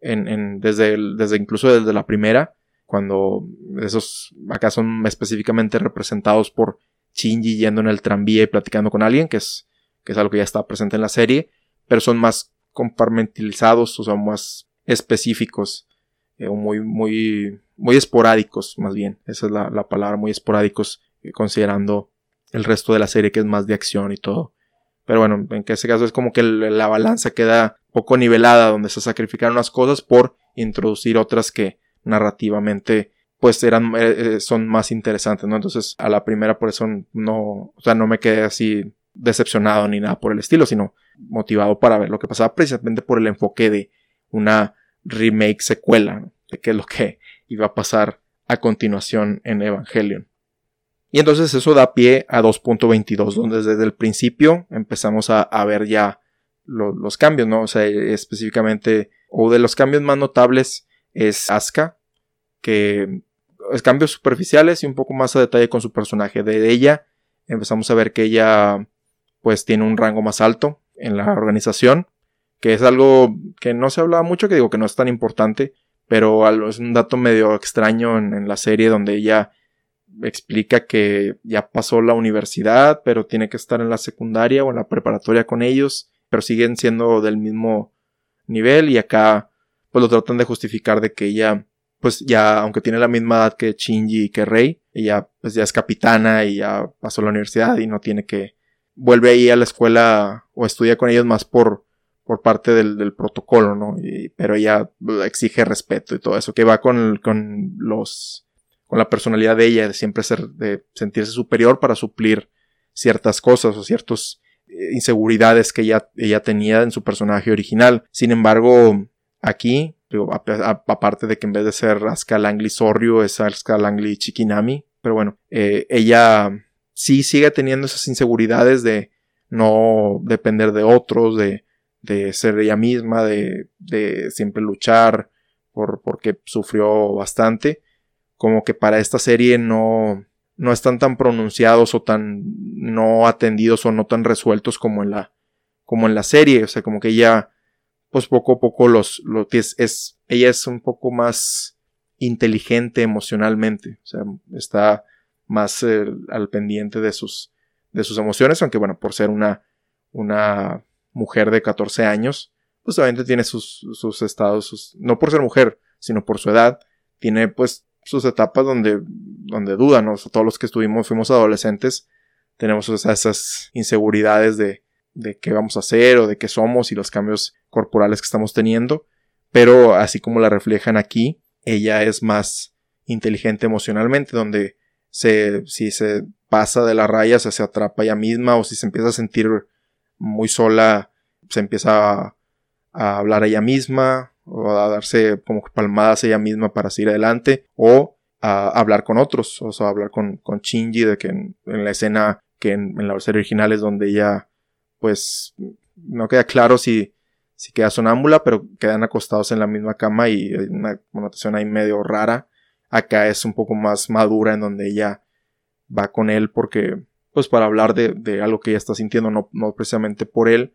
en, desde, desde incluso desde la primera, cuando esos acá son específicamente representados por Shinji yendo en el tranvía y platicando con alguien, que es, que es algo que ya está presente en la serie, pero son más compartimentalizados, o sea, más específicos, eh, muy, muy, muy esporádicos, más bien, esa es la, la palabra, muy esporádicos, eh, considerando el resto de la serie que es más de acción y todo. Pero bueno, en ese caso es como que la balanza queda poco nivelada, donde se sacrificaron unas cosas por introducir otras que narrativamente pues eran eh, eh, son más interesantes, ¿no? Entonces, a la primera por eso no, o sea, no me quedé así decepcionado ni nada por el estilo, sino motivado para ver lo que pasaba precisamente por el enfoque de una remake secuela, de qué es lo que iba a pasar a continuación en Evangelion. Y entonces eso da pie a 2.22, donde desde el principio empezamos a, ver ya los cambios, ¿no? O sea, específicamente, o de los cambios más notables es Asuka, que es cambios superficiales y un poco más a detalle con su personaje. De ella empezamos a ver que ella pues tiene un rango más alto en la organización, que es algo que no se hablaba mucho, que digo que no es tan importante, pero es un dato medio extraño en la serie donde ella explica que ya pasó la universidad, pero tiene que estar en la secundaria o en la preparatoria con ellos, pero siguen siendo del mismo nivel y acá pues lo tratan de justificar de que ella pues ya aunque tiene la misma edad que Shinji y que Rei, ella pues ya es capitana y ya pasó la universidad y no tiene que vuelve ahí a la escuela o estudia con ellos más por por parte del, protocolo, ¿no? pero ella exige respeto y todo eso, que va con, con los con la personalidad de ella, de siempre ser, de sentirse superior para suplir ciertas cosas o ciertas eh, inseguridades que ella, ella tenía en su personaje original. Sin embargo, aquí, aparte de que en vez de ser Asuka Langley Sorryu, es Asuka Langley Chikinami, pero bueno, eh, ella sí sigue teniendo esas inseguridades de no depender de otros, de, de ser ella misma, de, de siempre luchar por, porque sufrió bastante como que para esta serie no, no están tan pronunciados o tan no atendidos o no tan resueltos como en la, como en la serie. O sea, como que ella, pues poco a poco los, lo es, ella es un poco más inteligente emocionalmente. O sea, está más eh, al pendiente de sus, de sus emociones, aunque bueno, por ser una, una mujer de 14 años, pues obviamente tiene sus, sus estados, no por ser mujer, sino por su edad, tiene pues sus etapas donde, donde dudan, todos los que estuvimos, fuimos adolescentes, tenemos esas inseguridades de, de qué vamos a hacer o de qué somos y los cambios corporales que estamos teniendo, pero así como la reflejan aquí, ella es más inteligente emocionalmente, donde se, si se pasa de la raya, se, se atrapa ella misma o si se empieza a sentir muy sola, se empieza a, a hablar ella misma o a darse como palmadas ella misma para seguir adelante o a hablar con otros, o sea, hablar con, con Shinji de que en, la escena que en, la serie original es donde ella pues no queda claro si, si queda sonámbula, pero quedan acostados en la misma cama y hay una connotación ahí medio rara. Acá es un poco más madura en donde ella va con él porque pues para hablar de, de algo que ella está sintiendo, no, no precisamente por él,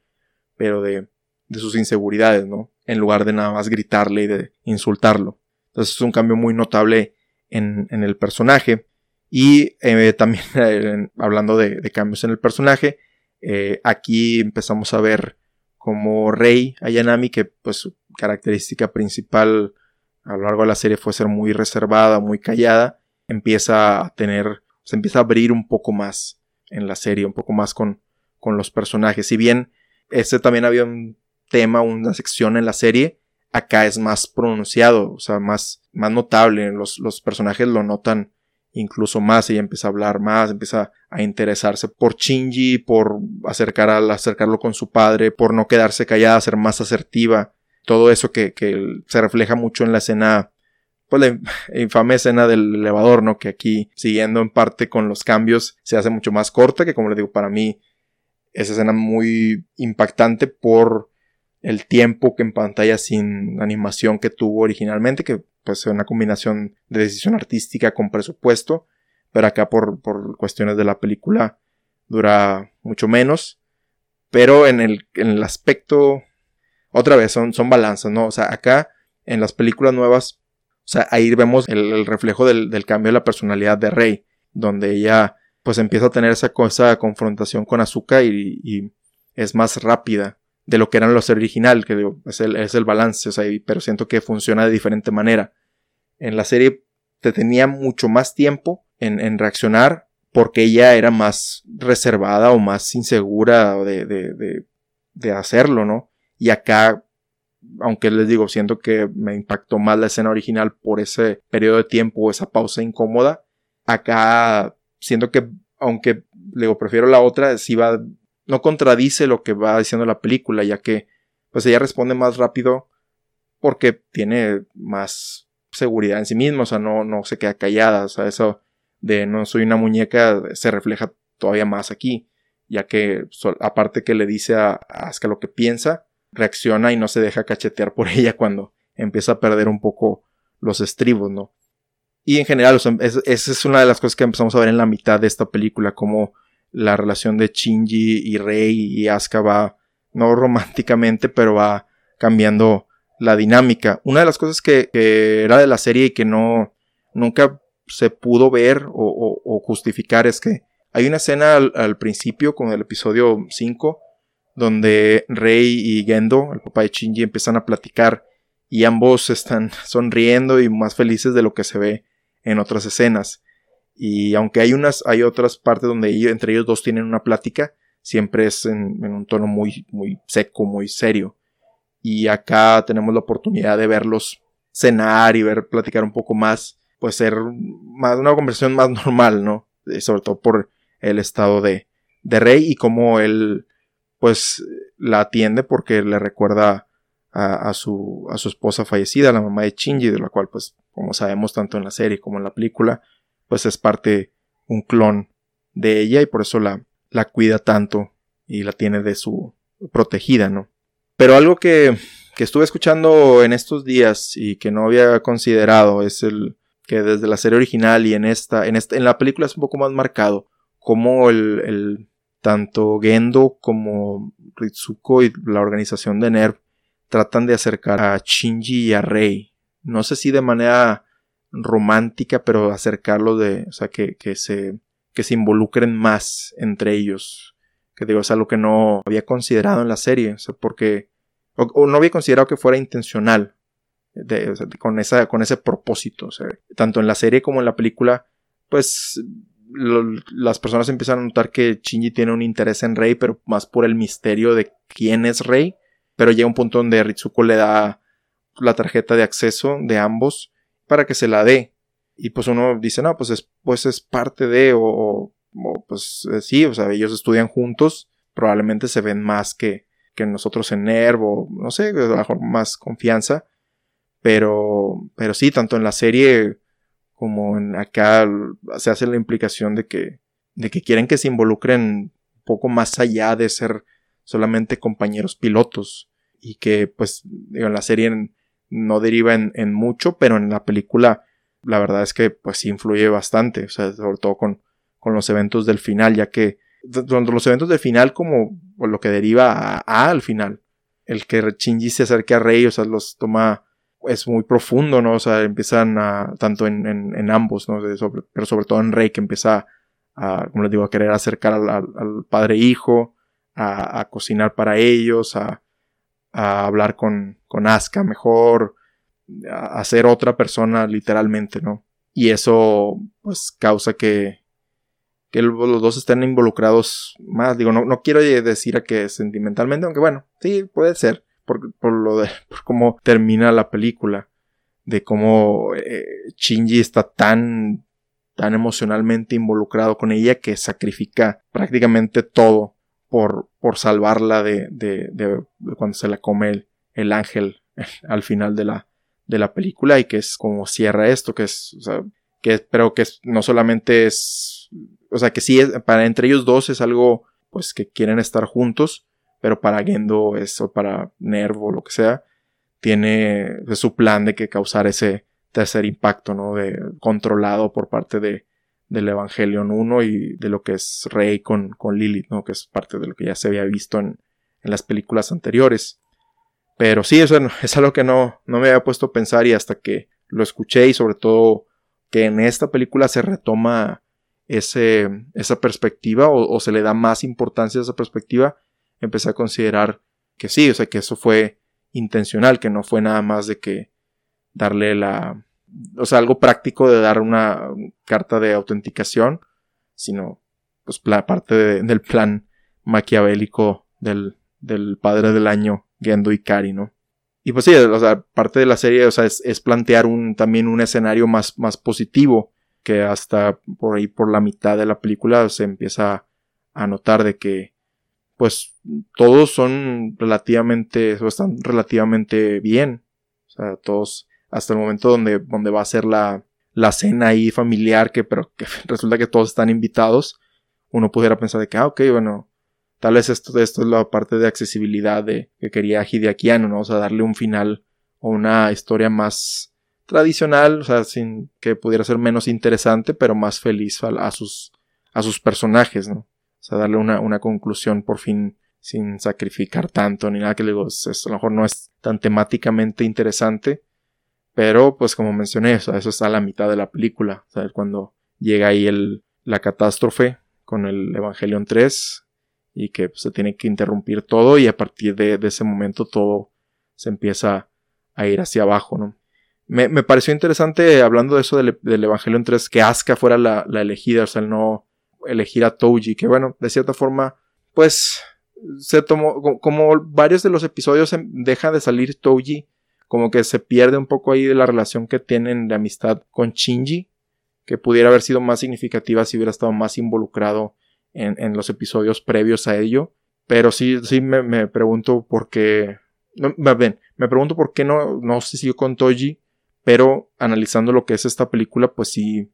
pero de, de sus inseguridades, ¿no? En lugar de nada más gritarle y de insultarlo. Entonces es un cambio muy notable en, en el personaje. Y eh, también <laughs> hablando de, de, cambios en el personaje, eh, aquí empezamos a ver como Rey Ayanami, que pues su característica principal a lo largo de la serie fue ser muy reservada, muy callada, empieza a tener, se empieza a abrir un poco más en la serie, un poco más con, con los personajes. Si bien ese también había un tema, una sección en la serie, acá es más pronunciado, o sea, más, más notable. Los, los personajes lo notan incluso más. Ella empieza a hablar más, empieza a interesarse por Shinji, por acercar al, acercarlo con su padre, por no quedarse callada, ser más asertiva. Todo eso que, que se refleja mucho en la escena, pues la infame escena del elevador, ¿no? Que aquí, siguiendo en parte con los cambios, se hace mucho más corta, que como le digo, para mí, es escena muy impactante por el tiempo que en pantalla sin animación que tuvo originalmente, que pues es una combinación de decisión artística con presupuesto, pero acá por, por cuestiones de la película dura mucho menos, pero en el, en el aspecto, otra vez, son, son balanzas, ¿no? O sea, acá en las películas nuevas, o sea, ahí vemos el, reflejo del, del, cambio de la personalidad de Rey, donde ella pues empieza a tener esa cosa, confrontación con Azuka y, y es más rápida de lo que eran los original, que es, el, es el balance, o sea, pero siento que funciona de diferente manera. En la serie te tenía mucho más tiempo en, en reaccionar porque ella era más reservada o más insegura de, de, de, de hacerlo, ¿no? Y acá, aunque les digo, siento que me impactó más la escena original por ese periodo de tiempo o esa pausa incómoda, acá siento que, aunque digo, prefiero la otra, sí va no contradice lo que va diciendo la película, ya que pues ella responde más rápido porque tiene más seguridad en sí misma, o sea, no, no se queda callada, o sea, eso de no soy una muñeca se refleja todavía más aquí, ya que aparte que le dice a, Asuka lo que piensa, reacciona y no se deja cachetear por <laughs> ella cuando empieza a perder un poco los estribos, ¿no? Y en general, esa es una de las cosas que empezamos a ver en la mitad de esta película, como la relación de Shinji y Rei y Asuka va, no románticamente, pero va cambiando la dinámica. Una de las cosas que, era de la serie y que no, nunca se pudo ver o, justificar es que hay una escena al, principio con el episodio 5 donde Rei y Gendo, el papá de Shinji, empiezan a platicar y ambos están <laughs> sonriendo y más felices de lo que se ve en otras escenas. Y aunque hay unas, hay otras partes donde ellos, entre ellos dos tienen una plática, siempre es en, un tono muy, muy seco, muy serio. Y acá tenemos la oportunidad de verlos cenar y ver, platicar un poco más, pues ser más, una conversación más <laughs> normal, ¿no? sobre todo por el estado de, de Rey y cómo él, pues, la atiende porque le recuerda a, a, su, a su esposa fallecida, la mamá de Shinji, de la cual, pues, como sabemos tanto en la serie como en la película, pues es parte un clon de ella y por eso la, la cuida tanto y la tiene de su protegida, ¿no? Pero algo que, que estuve escuchando en estos días y que no había considerado es el que desde la serie original y en esta, en esta, en la película es un poco más marcado, como el, el tanto Gendo como Ritsuko y la organización de NERV tratan de acercar a Shinji y a Rei. No sé si de manera romántica, pero acercarlo de, o sea, que, que se, que se involucren más entre ellos. Que digo, es algo que no había considerado en la serie, o sea, porque, o, no había considerado que fuera intencional, con, esa, con ese propósito, o sea, tanto en la serie como en la película, pues las personas empiezan a notar que Shinji tiene un interés en Rey, pero más por el misterio de quién es Rey. Pero llega un punto donde Ritsuko le da la tarjeta de acceso de ambos para que se la dé. Y pues uno dice, no, pues es, pues es parte de, o, pues eh, sí, o sea, ellos estudian juntos, probablemente se ven más que, que nosotros en NERV, o no sé, a lo mejor más confianza. Pero, pero sí, tanto en la serie como en acá se hace la implicación de que, de que quieren que se involucren un poco más allá de ser solamente compañeros pilotos y que pues digo, en la serie no deriva en, mucho, pero en la película la verdad es que pues influye bastante, o sea, sobre todo con, con los eventos del final, ya que durante los eventos del final como lo que deriva a, al final, el que Shinji se acerque a Rey, o sea, los toma es muy profundo, ¿no? O sea, empiezan a, tanto en, en, ambos, ¿no? pero sobre todo en Rey, que empieza a, como les digo, a querer acercar al, padre hijo, a, a, cocinar para ellos, a, a hablar con, con Asuka mejor, a, ser otra persona literalmente, ¿no? Y eso, pues, causa que, que los dos estén involucrados más. Digo, no, no quiero decir a que sentimentalmente, aunque bueno, sí, puede ser por, lo de <laughs> cómo termina la película, de cómo eh, Shinji está tan, tan emocionalmente involucrado con ella que sacrifica prácticamente todo por, por salvarla de, de, cuando se la come el, el ángel al final de la, de la película y que es como cierra esto, que es, o sea, que pero que no solamente es, o sea, que sí es, para entre ellos dos es algo, pues que quieren estar juntos, pero para Gendo eso, para Nervo, lo que sea, tiene su plan de que causar ese tercer impacto, ¿no? De, controlado por parte de, del Evangelion 1 y de lo que es Rey con, con Lilith, ¿no? Que es parte de lo que ya se había visto en, en las películas anteriores. Pero sí, eso es algo que no, no me había puesto a pensar y hasta que lo escuché y sobre todo que en esta película se retoma ese, esa perspectiva o, o, se le da más importancia a esa perspectiva, empecé a considerar que sí, o sea, que eso fue intencional, que no fue nada más de que darle la, o sea, algo práctico de dar una carta de autenticación, sino pues la parte del plan maquiavélico del, del padre del año, Gendo Ikari, ¿no? Y pues sí, o sea, parte de la serie, o sea, es, es, plantear un, también un escenario más, más positivo, que hasta por ahí, por la mitad de la película, se empieza a notar de que pues todos son relativamente, o están relativamente bien. O sea, todos, hasta el momento donde, donde va a ser la, la cena ahí familiar, que, pero que <laughs> resulta que todos están invitados, uno pudiera pensar de que, ah, ok, bueno, tal vez esto, esto es la parte de accesibilidad de, que quería Hideaki ¿no? O sea, darle un final o una historia más tradicional, o sea, sin que pudiera ser menos interesante, pero más feliz a, sus, a sus personajes, ¿no? O sea, darle una, una conclusión por fin sin sacrificar tanto ni nada que le digo, a lo mejor no es tan temáticamente interesante, pero pues como mencioné, eso está a la mitad de la película, ¿sabes? Cuando llega ahí el, la catástrofe con el Evangelion 3 y que pues, se tiene que interrumpir todo y a partir de, ese momento todo se empieza a ir hacia abajo, ¿no? Me, me pareció interesante hablando de eso del, Evangelion 3 que Asuka fuera la, elegida, o sea, el no elegir a Touji, que bueno, de cierta forma, pues se tomó, como varios de los episodios deja de salir Touji, como que se pierde un poco ahí de la relación que tienen de amistad con Shinji, que pudiera haber sido más significativa si hubiera estado más involucrado en, los episodios previos a ello. Pero sí, sí me, pregunto por qué. No, ven, me pregunto por qué no, no se siguió con Toji. Pero analizando lo que es esta película, pues sí,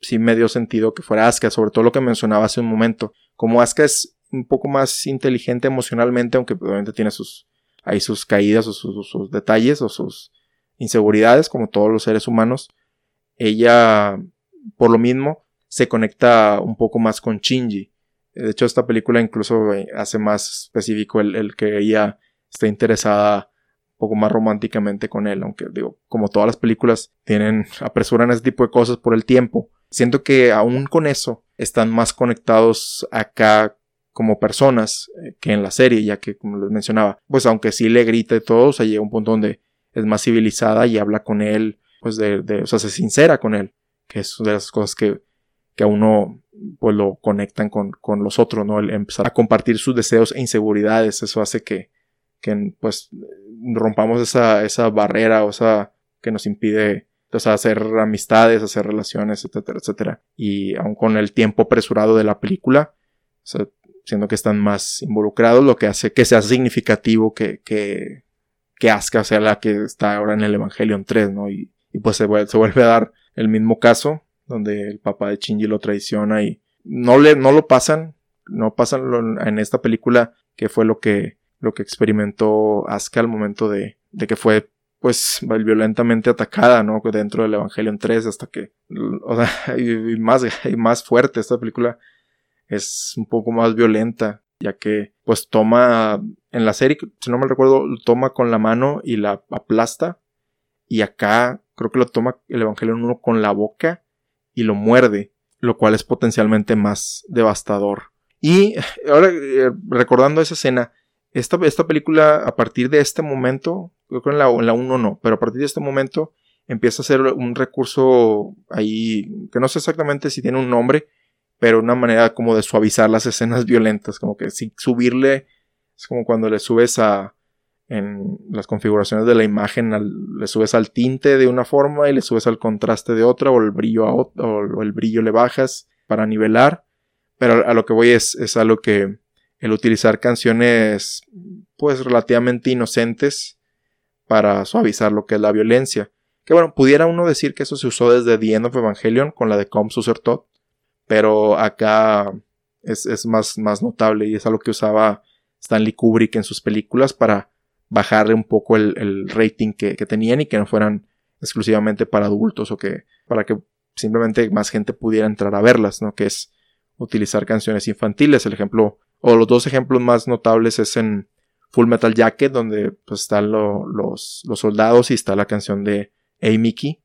sí me dio sentido que fuera Asuka, sobre todo lo que mencionaba hace un momento. Como Asuka es un poco más inteligente emocionalmente, aunque obviamente tiene sus, ahí sus caídas o sus, detalles o sus inseguridades, como todos los seres humanos. ella, por lo mismo, se conecta un poco más con Shinji. De hecho, esta película incluso eh, hace más específico el, que ella esté interesada un poco más románticamente con él, aunque digo, como todas las películas tienen, apresuran ese tipo de cosas por el tiempo. Siento que aún con eso están más conectados acá como personas eh, que en la serie, ya que, como les mencionaba, pues aunque sí le grita y todo, o sea, llega un punto donde es más civilizada y habla con él, pues de, de o sea, se sincera con él, que es una de las cosas que, que a uno pues lo conectan con, con los otros, ¿no? El empezar a compartir sus deseos e inseguridades, eso hace que, que pues rompamos esa, esa barrera, o sea, que nos impide o sea, hacer amistades, hacer relaciones, etcétera, etcétera. Y aun con el tiempo apresurado de la película, o sea, siendo que están más involucrados, lo que hace que sea significativo que, que, que Asuka sea la que está ahora en el Evangelion 3, ¿no? Y, y pues se vuelve, se vuelve, a dar el mismo caso, donde el papá de Shinji lo traiciona y no, le, no lo pasan, no pasan en esta película, que fue lo que, lo que experimentó Asuka al momento de, de que fue pues violentamente atacada, ¿no? Dentro del Evangelion 3 hasta que, o sea, <laughs> más, y más fuerte esta película es un poco más violenta, ya que pues toma en la serie, si no me recuerdo, toma con la mano y la aplasta y acá creo que lo toma el Evangelion 1 con la boca y lo muerde, lo cual es potencialmente más devastador. Y <sighs> ahora eh, recordando esa escena, esta, esta película a partir de este momento, creo que en la, en la 1 no, pero a partir de este momento empieza a ser un recurso ahí que no sé exactamente si tiene un nombre, pero una manera como de suavizar las escenas <laughs> violentas, como que si subirle, es como cuando le subes a, en las configuraciones de la imagen, le subes al tinte de una forma y le subes al contraste de otra, o el brillo a o el brillo le bajas para nivelar, pero a lo que voy es, es algo que el utilizar canciones pues relativamente inocentes para suavizar lo que es la violencia. Que bueno, pudiera uno decir que eso se usó desde The End of Evangelion con la de Com Suser Todd, pero acá es, más, más, notable y es algo que usaba Stanley Kubrick en sus películas para bajarle un poco el, rating que, tenían y que no fueran exclusivamente para adultos o que para que simplemente más gente pudiera entrar a verlas, ¿no? Que es utilizar canciones infantiles. El ejemplo, o los dos ejemplos más notables es en Full Metal Jacket, donde pues, están los, los soldados y está la canción de Hey Mickey,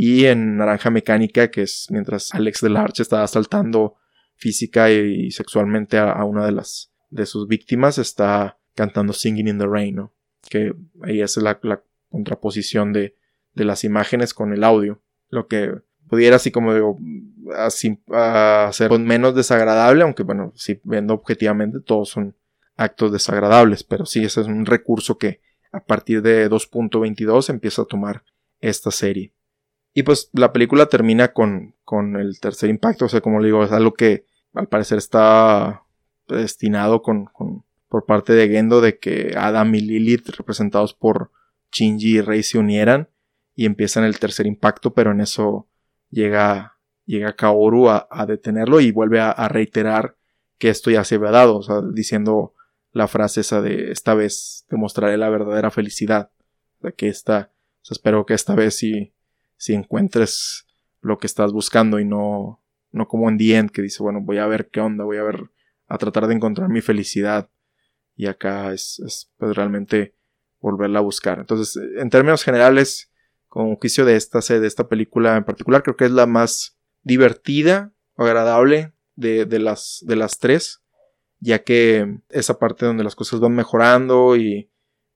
y en Naranja Mecánica, que es mientras Alex Delarche está asaltando física y sexualmente a, una de las de sus víctimas, está cantando Singing in the Rain, ¿no? Que ahí es la, contraposición de, de, las imágenes con el audio. Lo que pudiera así como digo, así, hacer menos desagradable, aunque bueno, si viendo objetivamente todos son actos desagradables, pero sí, ese es un recurso que a partir de 2.22 empieza a tomar esta serie. Y pues la película termina con, con el tercer impacto. O sea, como le digo, es algo que al parecer está destinado con, por parte de Gendo de que Adam y Lilith, representados por Shinji y Rei, se unieran y empiezan el tercer impacto, pero en eso llega, llega Kaoru a, detenerlo y vuelve a, reiterar que esto ya se había dado, o sea, diciendo la frase esa de esta vez te mostraré la verdadera felicidad, de que esta, o sea, espero que esta vez sí si encuentres lo que estás buscando y no, no como en The que dice, bueno, voy a ver qué onda, voy a ver, a tratar de encontrar mi felicidad. Y acá es, es pues, realmente volverla a buscar. Entonces, en términos generales, con juicio de esta, de esta película en particular, creo que es la más divertida agradable de, de, las, de las tres, ya que esa parte donde las cosas van mejorando y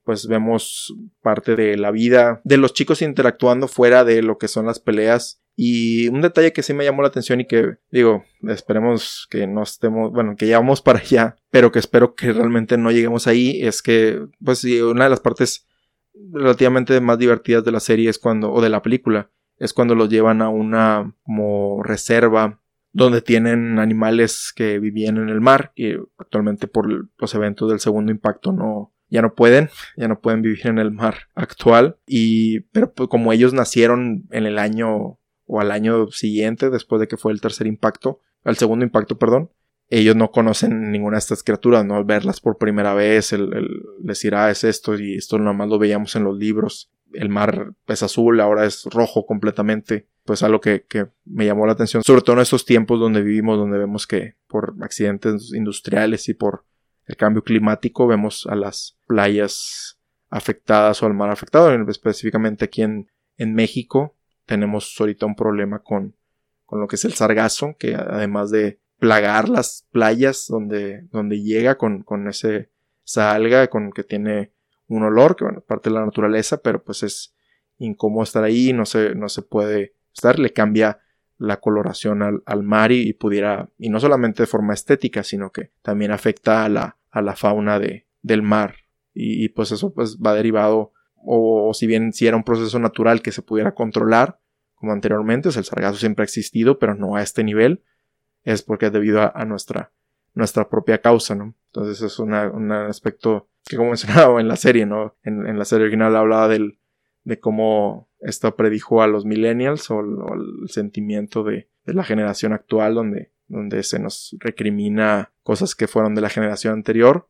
pues vemos parte de la vida de los chicos interactuando fuera de lo que son las peleas. Y un detalle que sí me llamó la atención y que digo, esperemos que no estemos, bueno, que llevamos para allá, pero que espero que realmente no lleguemos ahí, es que, pues una de las partes relativamente más divertidas de la serie es cuando, o de la película, es cuando los llevan a una como reserva donde tienen animales que vivían en el mar y actualmente por los eventos del segundo impacto no, ya no pueden, ya no pueden vivir en el mar actual y pero pues, como ellos nacieron en el año o al año siguiente después de que fue el tercer impacto, al segundo impacto, perdón, ellos no conocen ninguna de estas criaturas, ¿no? Al verlas por primera vez, el, el, dirá ah, es esto y esto nada más lo veíamos en los libros. el mar es azul, ahora es rojo completamente, pues algo que, que me llamó la atención, sobre todo en estos tiempos donde vivimos, donde vemos que por accidentes industriales y por el cambio climático vemos a las playas afectadas o al mar afectado, específicamente aquí en, en México tenemos ahorita un problema con, con lo que es el sargazo, que además de plagar las playas donde, donde llega con, con ese, esa alga con que tiene un olor, que bueno, parte de la naturaleza, pero pues es incómodo estar ahí, no se, no se puede estar, le cambia la coloración al, al mar y, pudiera, y no solamente de forma estética, sino que también afecta a la, a la fauna de, del mar. Y, pues eso pues va derivado, o, si bien si era un proceso natural que se pudiera controlar, como anteriormente, el sargazo siempre ha existido, pero no a este nivel, es porque es debido a, nuestra, nuestra propia causa, ¿no? Entonces es un aspecto que como <laughs> mencionaba en la serie, ¿no? En, la serie original hablaba del, de cómo esto predijo a los millennials o, el sentimiento de, de, la generación actual donde, donde se nos recrimina cosas que fueron de la generación anterior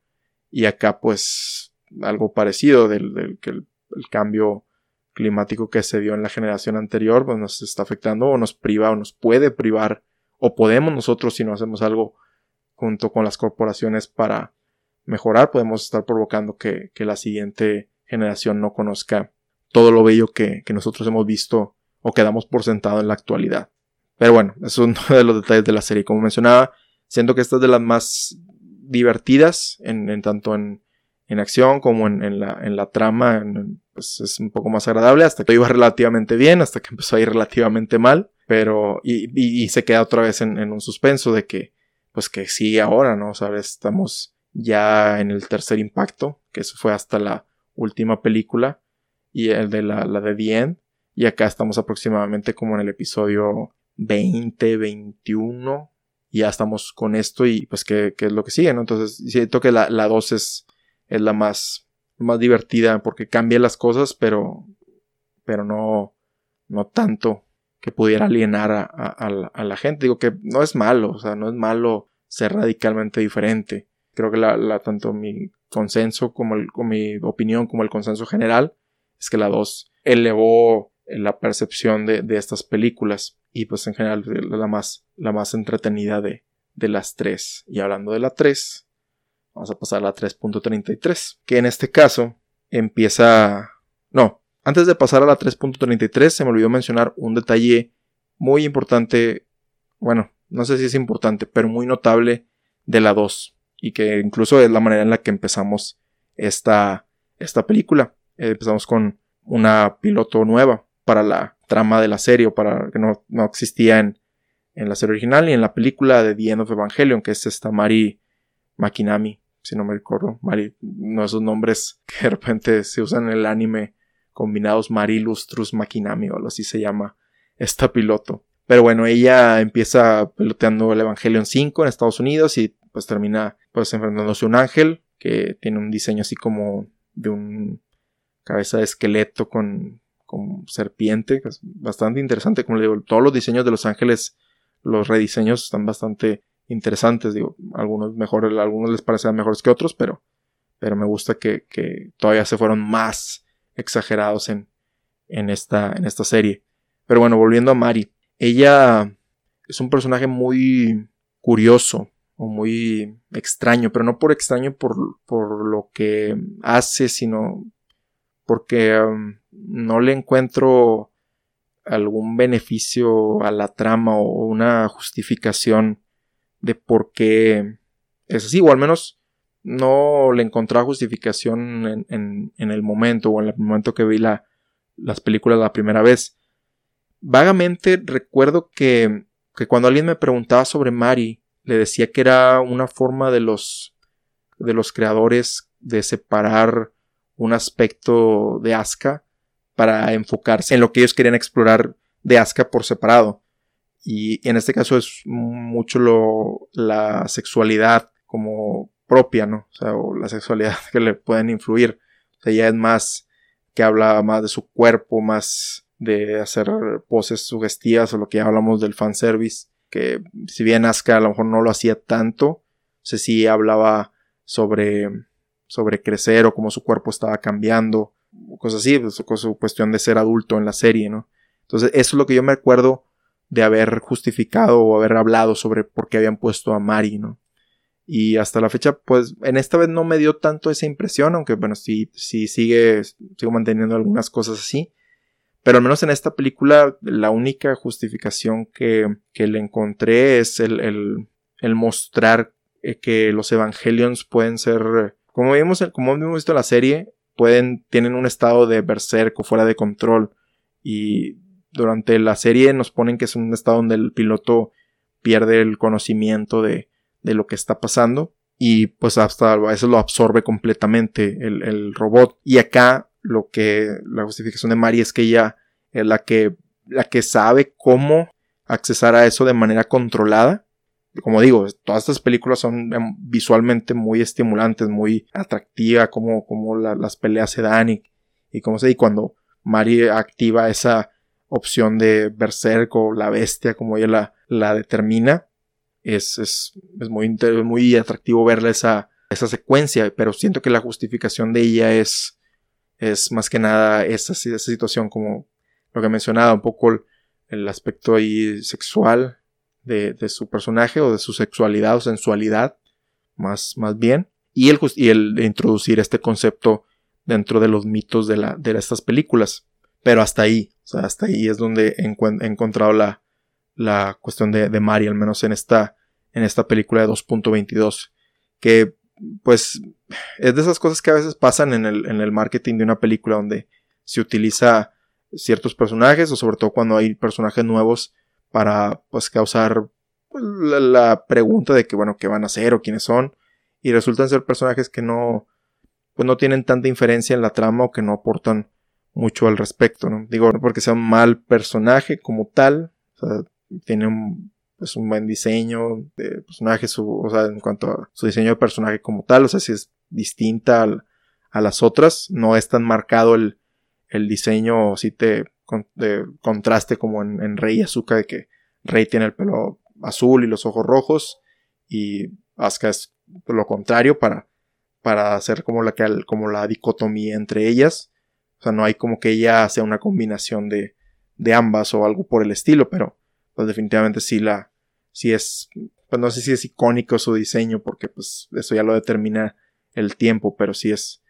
y acá pues algo parecido del, que el, cambio climático que se dio en la generación anterior pues nos está afectando o nos priva o nos puede privar o podemos nosotros si no hacemos algo junto con las corporaciones para mejorar podemos estar provocando que, que la siguiente generación no conozca todo lo bello que, nosotros hemos visto o quedamos por sentado en la actualidad. Pero bueno, es uno <laughs> de los detalles de la serie. Como mencionaba, siento que esta es de las más divertidas, en, tanto en, acción como en, la, en la trama. pues es un poco más agradable. Hasta que iba relativamente bien, hasta que <laughs> empezó a ir relativamente mal. Pero, y, se queda otra vez en, un suspenso de que, pues que sigue ahora, ¿no? ¿Sabes? Estamos ya en el tercer impacto, que eso fue hasta la última película y el de la, la de The End. Y acá estamos aproximadamente como en el episodio 20, 21. Y ya estamos con esto y pues qué, es lo que sigue, ¿no? Entonces siento que la, la 2 es, es la más, más divertida porque cambia las cosas, pero, pero no, no tanto que pudiera alienar a, a, la, gente. Digo que no es malo, o sea, no es malo ser radicalmente diferente. Creo que la, la tanto mi consenso como, el, como mi opinión como el consenso general es que la 2 elevó la percepción de, estas películas y pues en general la más, la más entretenida de, de las tres. Y hablando de la 3, vamos a pasar a la 3.33, que en este caso empieza... No, antes de pasar a la 3.33 se me olvidó mencionar un detalle muy importante, bueno, no sé si es importante, pero muy notable de la 2 y que incluso es la manera en la que empezamos esta, esta película. Eh, empezamos con una piloto nueva para la trama de la serie o para que no, existía en, en, la serie original y en la película de The End of Evangelion, que es esta Mari Makinami, si no me recuerdo, Mari, no esos nombres que de repente se usan en el anime combinados Mari Lustrus Makinami o algo así se llama esta piloto. Pero bueno, ella empieza piloteando el Evangelion 5 en Estados Unidos y pues termina pues enfrentándose a un ángel que tiene un diseño así como de un cabeza de esqueleto con, con serpiente, que es bastante interesante. Como le digo, todos los diseños de Los Ángeles, los rediseños están bastante interesantes. Digo, algunos algunos les parecen mejores que otros, pero, pero me gusta que, que todavía se fueron más exagerados en, en, esta, en esta serie. Pero bueno, volviendo a Mari. Ella es un personaje muy curioso o muy extraño, pero no por extraño por, por lo que hace, sino porque um, no le encuentro algún beneficio a la trama o una justificación de por qué es así, o al menos no le encontraba justificación en, el momento o en el momento que vi la, las películas la primera vez. Vagamente recuerdo que, que cuando alguien me preguntaba sobre Mari, le decía que era una forma de los, de los creadores de separar un aspecto de Asuka para enfocarse en lo que ellos querían explorar de Asuka por separado. Y en este caso es mucho lo, la sexualidad como propia, ¿no? O sea, o la sexualidad <laughs> que le pueden influir. O sea, ya es más que habla más de su cuerpo, más de hacer poses sugestivas o lo que ya hablamos del fanservice. Que si bien Asuka a lo mejor no lo hacía tanto, o sea, sí hablaba sobre sobre crecer o cómo su cuerpo estaba cambiando cosas así, pues, cuestión de ser adulto en la serie, ¿no? Entonces, eso es lo que yo me acuerdo de haber justificado o haber hablado sobre por qué habían puesto a Mari, ¿no? Y hasta la fecha, pues en esta vez no me dio tanto esa impresión, aunque bueno, sí, sí sigue, sigo manteniendo algunas cosas así. Pero al menos en esta película, la única justificación que, que le encontré es el, el, el mostrar eh, que los Evangelions pueden ser, como vimos, como hemos visto en la serie, pueden, tienen un estado de berserk fuera de control. Y durante la serie nos ponen que es un estado donde el piloto pierde el conocimiento de, de lo que está pasando. Y pues hasta a veces lo absorbe completamente el, el robot. Y acá lo que la justificación de Mari es que ella es la que, la que sabe cómo accesar a eso de manera controlada como digo, todas estas películas son em, visualmente muy estimulantes, muy atractivas, como, como las peleas se dan y, como se y cuando Mari activa esa opción de Berserk o la bestia, como ella la, determina, es, es, es muy, muy atractivo verle esa, esa secuencia, pero siento que la justificación de ella es, es más que nada esa, esa situación, como lo que mencionaba, un poco el, el aspecto ahí sexual de, su personaje o de su sexualidad o sensualidad, más, más bien, y el, y el introducir este concepto dentro de los mitos de, la, de estas películas. Pero hasta ahí, o sea, hasta ahí es donde he, encontrado la, la cuestión de, de Mari, al menos en esta, en esta película de 2.22, que pues es de esas cosas que a veces pasan en el, en el marketing de una película donde se utiliza ciertos personajes o sobre todo cuando hay personajes nuevos para pues causar pues, la, pregunta de que bueno, qué van a hacer o quiénes son y resultan ser personajes que no pues no tienen tanta inferencia en la trama o que no aportan mucho al respecto, ¿no? Digo, no porque sea un mal personaje como tal, o sea, tiene un, pues, un buen diseño de personaje, su, o sea, en cuanto a su diseño de personaje como tal, o sea, si es distinta a las otras, no es tan marcado el, el diseño, si te de contraste como en, Rey y Asuka, de que Rey tiene el pelo azul y los ojos rojos y Asuka es lo contrario para, para hacer como la, como la dicotomía entre ellas. O sea, no hay como que ella sea una combinación de, de ambas o algo por el estilo, pero pues definitivamente sí la, sí es, pues no sé si es icónico su diseño porque pues eso ya lo determina el tiempo, pero sí es,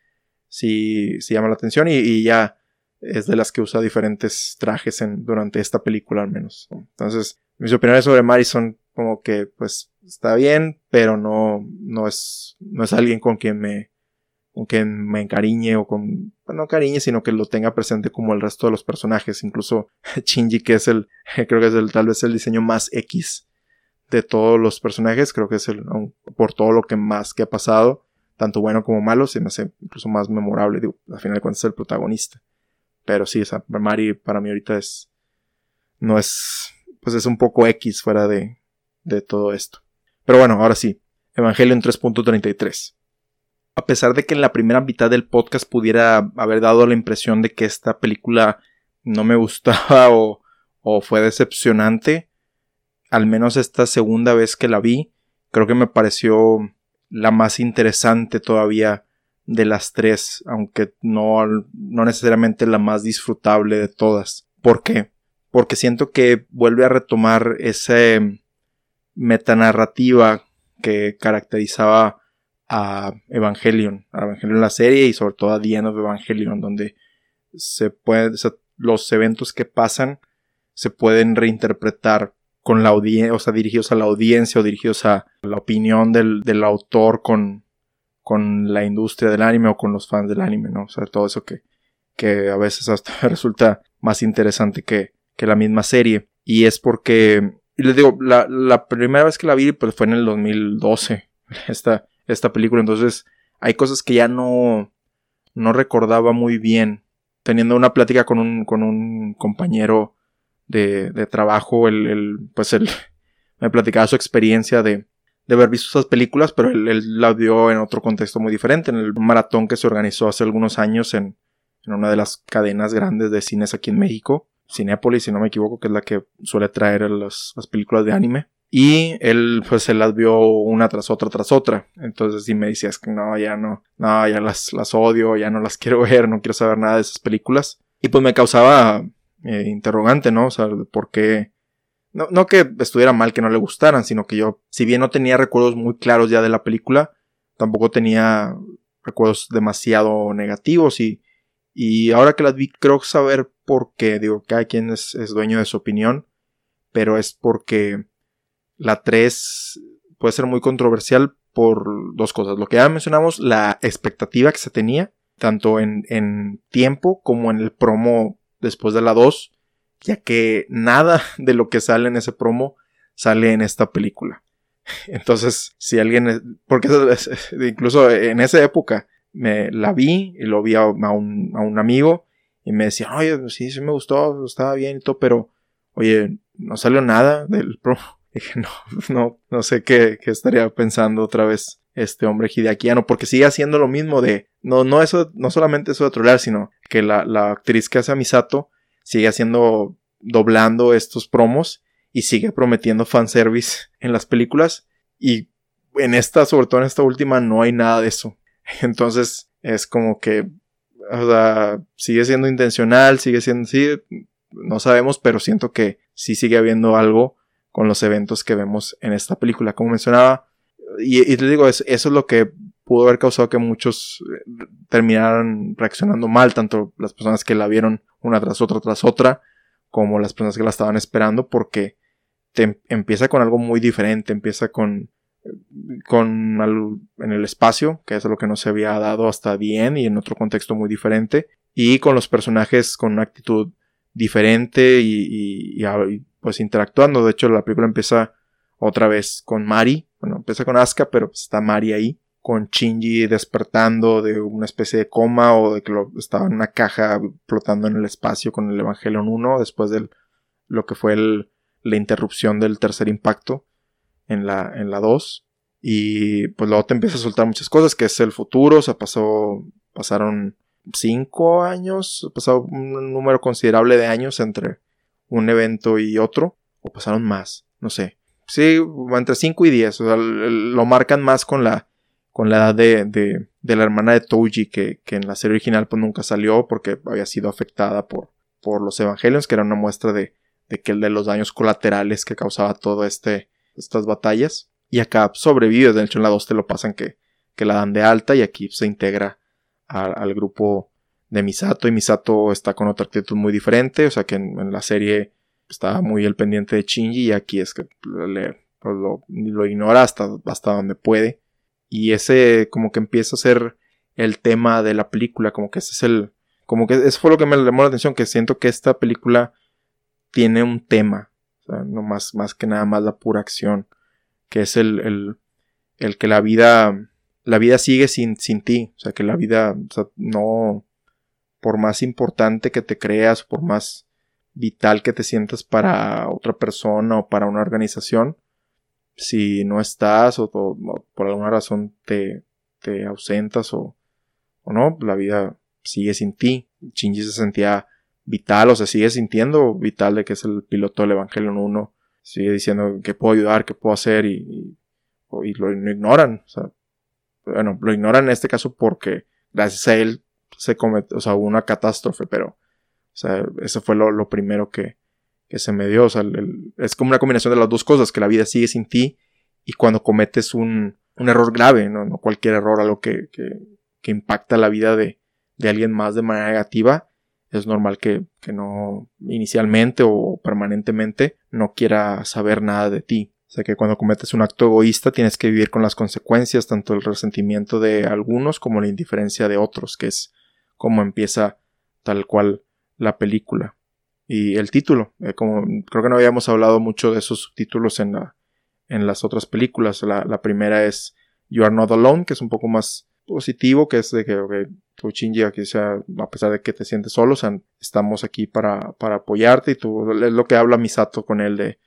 sí, sí llama la atención y, y ya es de las que usa diferentes trajes en, durante esta película al menos. Entonces, mis opiniones sobre Mari son como que pues está bien, pero no, no es, no es alguien con quien me, con quien me encariñe o con, no cariñe, sino que lo tenga presente como el resto de los personajes, incluso <laughs> Shinji que es el, <laughs> creo que es el, tal vez el diseño más X de todos los personajes, creo que es el, por todo lo que más que ha pasado, tanto bueno como malo, se me hace incluso más memorable, digo, al final de cuentas el protagonista. Pero sí, esa Mari para mí ahorita es. No es. Pues es un poco X fuera de, de todo esto. Pero bueno, ahora sí. Evangelio en 3.33. A pesar de que en la primera mitad del podcast pudiera haber dado la impresión de que esta película no me <laughs> gustaba o, o fue decepcionante, al menos esta segunda vez que la vi, creo que me pareció la más interesante todavía de las tres, aunque no, no necesariamente la más disfrutable de todas. ¿Por qué? Porque siento que vuelve a retomar esa metanarrativa que caracterizaba a Evangelion, a Evangelion la serie y sobre todo a The End Evangelion, donde se puede, los eventos que pasan se pueden reinterpretar con la audiencia, o sea, dirigidos a la audiencia o dirigidos a la opinión del, del autor con, con la industria del anime o con los fans del anime, ¿no? O sea, todo eso que, que a veces hasta <laughs> resulta más interesante que, que la misma serie. Y es porque, les digo, la, la, primera vez que la vi pues fue en el 2012, <laughs> esta, esta película. Entonces, hay cosas que ya no, no recordaba muy bien. Teniendo una plática con un, con un compañero de, de trabajo, el, el, pues él <laughs> me platicaba su experiencia de, de haber visto esas películas, pero él, la vio en otro contexto muy diferente, en el maratón que se organizó hace algunos años en, una de las cadenas grandes de cines aquí en México, Cinépolis, si no me equivoco, que es la que suele traer las, las películas de anime. Y él pues se las vio una tras otra tras otra. Entonces sí me decías que no, ya no, no, ya las, las odio, ya no las <laughs> quiero ver, no quiero saber nada de esas películas. Y pues me causaba eh, interrogante, ¿no? O sea, por qué... No, no que estuviera mal que no le gustaran, sino que yo, si bien no tenía recuerdos muy claros ya de la película, tampoco tenía recuerdos demasiado negativos y, y ahora que las vi creo saber por qué, digo, cada quien es, es dueño de su opinión, pero es porque la 3 puede ser muy controversial por dos cosas. Lo que ya mencionamos, la expectativa que se tenía, tanto en, en tiempo como en el promo después de la 2, ya que nada <laughs> de lo que sale en ese promo sale en esta película. <laughs> Entonces, si alguien, porque <laughs> incluso en esa época me la vi y lo vi a, un, a un, amigo y me decía, oye, sí, sí me gustó, estaba bien y todo, pero, oye, no salió nada del promo. Dije, no, no, no sé qué, qué estaría pensando otra vez este hombre hideakiano, porque sigue haciendo lo mismo de, no, no eso, no solamente eso de trolear, sino que la, la actriz que hace a Misato sigue haciendo, doblando estos promos y sigue prometiendo fanservice en las películas y en esta, sobre todo en esta última, no hay nada de eso. <laughs> Entonces es como que, o sea, sigue siendo intencional, sigue siendo, sí, no sabemos, pero siento que sí sigue habiendo algo con los eventos que vemos en esta película. Como mencionaba, y, y te digo, eso es lo que pudo haber causado que muchos eh, terminaran reaccionando mal, tanto las personas que la vieron una tras otra tras otra, como las personas que la estaban esperando, porque em, empieza con algo muy diferente, empieza con con en el espacio, que es lo que no se había dado hasta bien y en otro contexto muy diferente, y con los personajes con una actitud diferente y, y, pues interactuando. De hecho, la película empieza otra vez con Mari. Bueno, empieza con Asuka, pero pues está Mari ahí. Con Shinji despertando de una especie de coma o de que lo, estaba en una caja flotando en el espacio con el Evangelion 1 después de lo que fue la interrupción del tercer impacto en la, en la 2. Y pues luego te empieza a soltar muchas cosas, que es el futuro, o sea, pasó, pasaron cinco años, ha pasado un número considerable de años entre un evento y otro, o pasaron más, no sé. Sí, entre 5 y 10, o sea, lo marcan más con la, con la edad de, de, de la hermana de Touji, que, que, en la serie original pues nunca salió porque había sido afectada por, por los evangelios, que era una muestra de, de que de los daños colaterales que causaba todo este, estas batallas. Y acá sobrevive, de hecho en la 2 te lo pasan que, que la dan de alta y aquí se integra al grupo de Misato y Misato está con otra actitud muy diferente, o sea que en, la serie estaba muy el pendiente de Shinji y aquí es que le, pues, lo, lo, ignora hasta, hasta donde puede y ese como que empieza a ser el tema de la película, como que ese es el, como que eso fue lo que me llamó la atención, que siento que esta película tiene un tema, o sea, no más, más que nada más la pura acción, que es el, el, el que la vida la vida sigue sin, sin ti. O sea, que la vida no, por más importante que te creas, por más vital que te sientas para otra persona o para una organización, si no estás o, por alguna razón te, te ausentas o, o, no, la vida sigue sin ti. Shinji se sentía vital o se sigue sintiendo vital de que es el piloto del Evangelion 1. Sigue diciendo que puedo ayudar, que puedo hacer y, y, lo ignoran. O sea, bueno, lo ignoran en este caso porque gracias a él se cometió, o sea, hubo una catástrofe, pero, o sea, eso fue lo, primero que, que, se me dio, o sea, es como una combinación de las dos cosas, que la vida sigue sin ti y cuando cometes un, un error grave, ¿no? no cualquier error, algo que, que, que impacta la vida de, de, alguien más de manera negativa, es normal que, que no inicialmente o permanentemente no quiera saber nada de ti. O sea que cuando cometes un acto egoísta tienes que vivir con las consecuencias, tanto el resentimiento de algunos como la indiferencia de otros, que es como empieza tal cual la película. Y el título, eh, como creo que no habíamos hablado mucho de esos subtítulos en, la, en las otras películas. La, primera es You Are Not Alone, que es un poco más positivo, que es de que tu Shinji aquí sea, a pesar de que te sientes solo, estamos aquí para, para apoyarte y tú, es lo que habla Misato con él de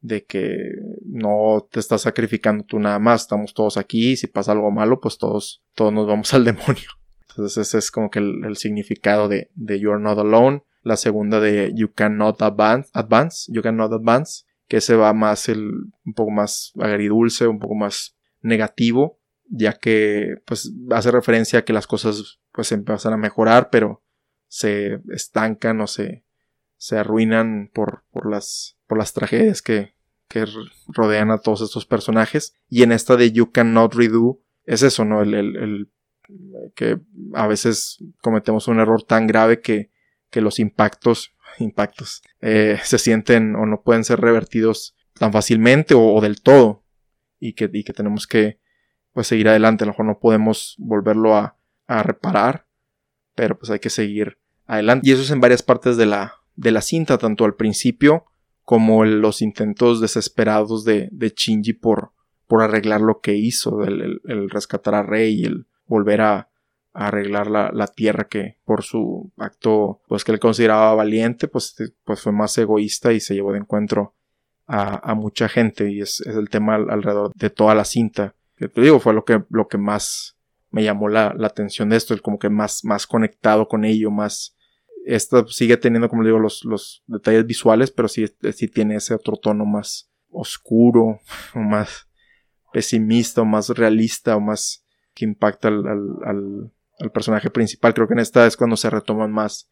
de que no te estás sacrificando tú nada más, estamos todos aquí, y si pasa algo malo, pues todos, todos nos vamos al <laughs> demonio. Entonces ese es como que el, significado de, de You're Not Alone. La segunda de You Cannot Advance, You Cannot Advance, que se va más el, un poco más agridulce, un poco más negativo, ya que pues hace referencia a que las cosas pues empiezan a mejorar, pero se estancan o se, se arruinan por, por, las, por las tragedias que, que rodean a todos estos personajes. Y en esta de You Cannot Redo es eso, ¿no? El, el que a veces cometemos un error tan grave que, que los impactos, impactos, eh, se sienten o no pueden ser revertidos tan fácilmente o, del todo. Y que, y que tenemos que pues seguir adelante. A lo mejor no podemos volverlo a, a reparar. Pero pues hay que seguir adelante. Y eso es en varias partes de la, de la cinta, tanto al principio como los intentos desesperados de, de Shinji por, por arreglar lo que hizo, el, rescatar a Rey, el volver a, arreglar la, tierra que por su acto pues que él consideraba valiente pues, pues fue más egoísta y se llevó de encuentro a, mucha gente. Y es, el tema alrededor de toda la cinta. Que te digo fue lo que, lo que más me llamó la, atención de esto el como que más, más conectado con ello más esta sigue teniendo, como digo, los, los detalles visuales, pero sí, sí, tiene ese otro tono más oscuro, o <laughs> más pesimista, o más realista, o más que impacta al, al, al, personaje principal. Creo que en esta es cuando se retoman más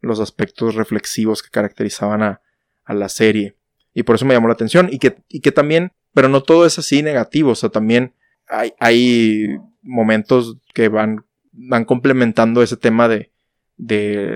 los aspectos reflexivos que caracterizaban a, a la serie. Y por eso me llamó la atención. Y que, y que también, pero no todo es así negativo. O sea, también hay, hay momentos que van, van complementando ese tema de, de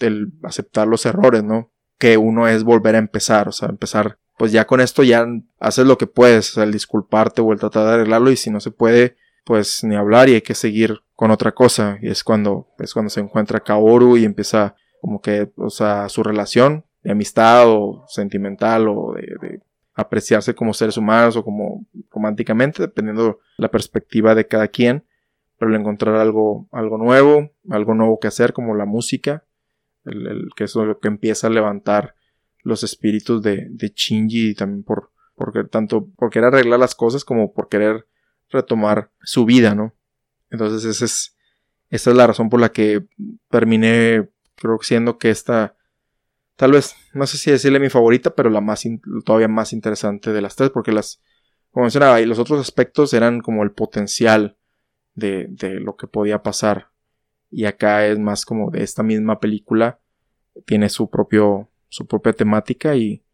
el aceptar los errores, ¿no? Que uno es volver a empezar, o sea, empezar, pues ya con esto ya haces lo que puedes, el disculparte o el tratar de arreglarlo y si no se puede, pues ni hablar y hay que seguir con otra cosa. Y es cuando, es cuando se encuentra Kaoru y empieza como que, o sea, su relación de amistad o sentimental o de, apreciarse como seres humanos o como románticamente, dependiendo la perspectiva de cada quien. Pero el encontrar algo, algo nuevo, algo nuevo que hacer, como la música, el, que es lo que empieza a levantar los espíritus de, de Shinji y también por, porque tanto por querer arreglar las cosas como por querer retomar su vida, ¿no? Entonces esa es, esa es la razón por la que terminé, creo siendo que esta, tal vez, no sé si decirle mi favorita, pero la más, todavía más interesante de las tres, porque las, como mencionaba, y los otros aspectos eran como el potencial de, de lo que podía pasar. Y acá es más como de esta misma película. Tiene su propio. su propia temática y.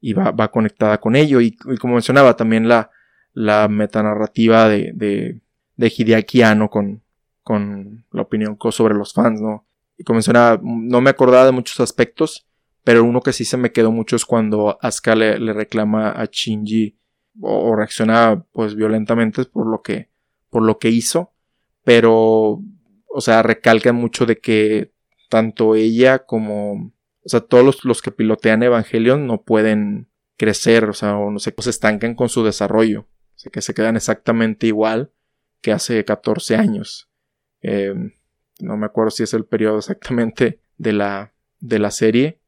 y va, va, conectada con ello. Y, como mencionaba, también la. La metanarrativa de. de, de Hideaki con. con la opinión sobre los fans, ¿no? Y como mencionaba, no me acordaba de muchos aspectos. Pero uno que sí se me quedó mucho es cuando Asuka le, reclama a Shinji o, reacciona pues violentamente por lo que por lo que hizo, pero, o sea, recalcan mucho de que tanto ella como, o sea, todos los, que pilotean Evangelion no pueden crecer, o sea, o no sé, se estancan con su desarrollo, sea, que se quedan exactamente igual que hace 14 años. Em, no me acuerdo si es el periodo exactamente de la, de la serie,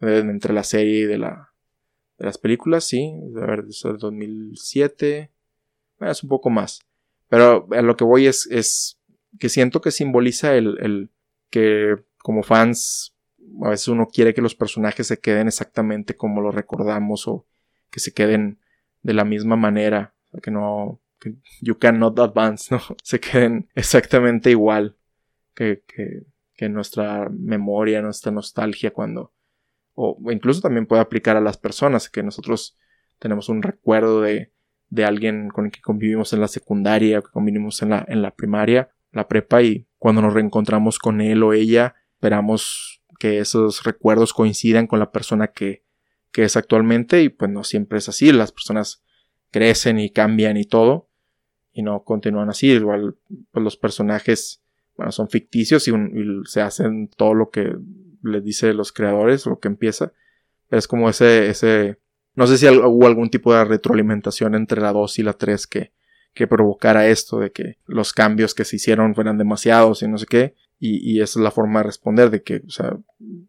eh, entre la serie y de, la, de las películas, sí, a ver, es el 2007, es un poco más. Pero a lo que voy es, es que siento que simboliza el, el, que como fans a veces uno quiere que los personajes se queden exactamente como lo recordamos o que se queden de la misma manera, que no, que you cannot advance, ¿no? <laughs> Se queden exactamente igual que, que, que nuestra memoria, nuestra nostalgia cuando, o incluso también puede aplicar a las personas, que nosotros tenemos un recuerdo de, de alguien con el que convivimos en la secundaria, que convivimos en la, en la primaria, la prepa, y cuando nos reencontramos con él o ella, esperamos que esos recuerdos coincidan con la persona que, que es actualmente, y pues no siempre es así, las personas crecen y cambian y todo, y no continúan así, igual pues los personajes, bueno, son ficticios y, se hacen todo lo que les dice los creadores, lo que empieza, es como ese, ese no sé si hubo algún tipo de retroalimentación entre la 2 y la 3 que, que provocara esto, de que los cambios que se hicieron fueran demasiados y no sé qué. Y, y es la forma de responder, de que, o sea,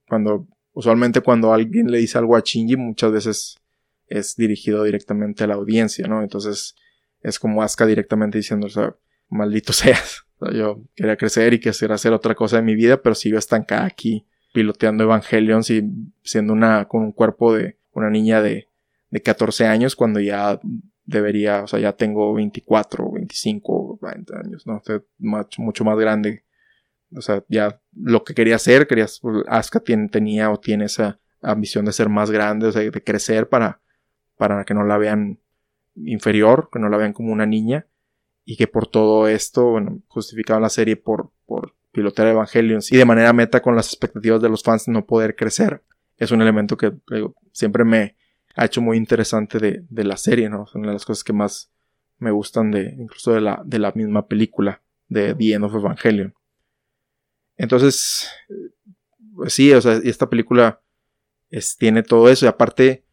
cuando, usualmente cuando alguien le dice algo a Shinji, muchas veces es dirigido directamente a la audiencia, ¿no? Entonces es como Asuka directamente diciendo, <laughs> o sea, maldito seas. yo quería crecer y quisiera hacer otra cosa de mi vida, pero sigo estancada aquí piloteando Evangelion y siendo una, con un cuerpo de una niña de de 14 años cuando ya debería, o sea, ya tengo 24, 25, 20 años, ¿no? sé, mucho más grande. O sea, ya lo que quería hacer, quería, pues, Asuka tenía o tiene esa ambición de ser más grande, o sea, de crecer para, para que no la vean inferior, que no la vean como una niña, y que por todo esto, bueno, justificaban la serie por, por pilotear Evangelion y de manera meta con las expectativas de los fans no poder crecer. Es un elemento que siempre me ha hecho muy interesante de, de la serie, ¿no? Son una de las cosas que más me gustan de, incluso de la, de la misma película, de The End of Evangelion. Entonces, pues sí, o sea, esta película es, tiene todo eso y aparte eh,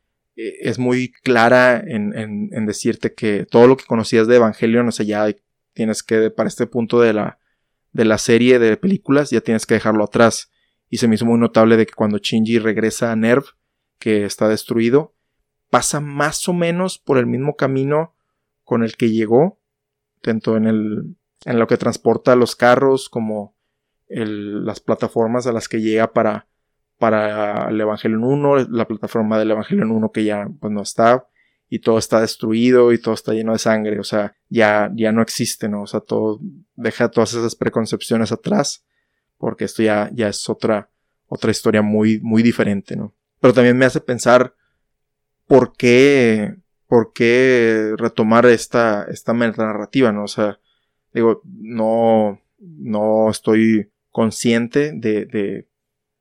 es muy clara en, en, decirte que todo lo que conocías de Evangelion, o sea, ya tienes que, para este punto de la, de la serie de películas, ya tienes que dejarlo atrás. Y se me hizo muy notable de que cuando Shinji regresa a Nerv, que está destruido, pasa más o menos por el mismo camino con el que llegó, tanto en, el, en lo que transporta los carros como las plataformas a las que llega para, para el Evangelion 1, la plataforma del Evangelion 1 que ya pues, no está, y todo está destruido y todo está lleno de sangre, o sea, ya, ya no existe, ¿no? O sea, todo, deja todas esas preconcepciones atrás, porque esto ya, ya es otra, otra historia muy, muy diferente, ¿no? Pero también me hace pensar por qué, por qué retomar esta, esta narrativa, ¿no? O sea, digo, no, no estoy consciente de,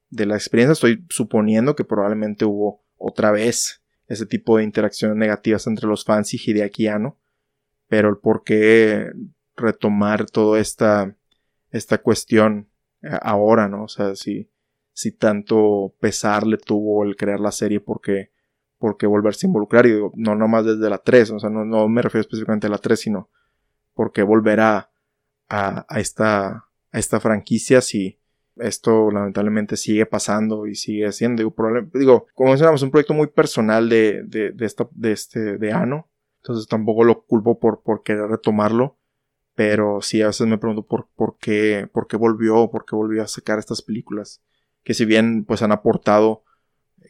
de la experiencia, estoy suponiendo que probablemente hubo otra vez ese tipo de interacciones negativas entre los fans y Hideaki pero el por qué retomar toda esta, esta cuestión eh, ahora, ¿no? O sea, si, si tanto pesar le tuvo el crear la serie porque por volverse a involucrar. Y digo, no nomás desde la 3, o sea, no, no me refiero específicamente a la 3, sino porque volver a, a, esta, a esta franquicia si esto lamentablemente sigue pasando y sigue siendo. Digo, como mencionamos, un proyecto muy personal de, de, de, esta, de este, de Ano. Entonces tampoco lo culpo por, por querer retomarlo. Pero sí, a veces me pregunto por, por qué, por qué volvió, por qué volvió a sacar estas películas. Que si bien pues han aportado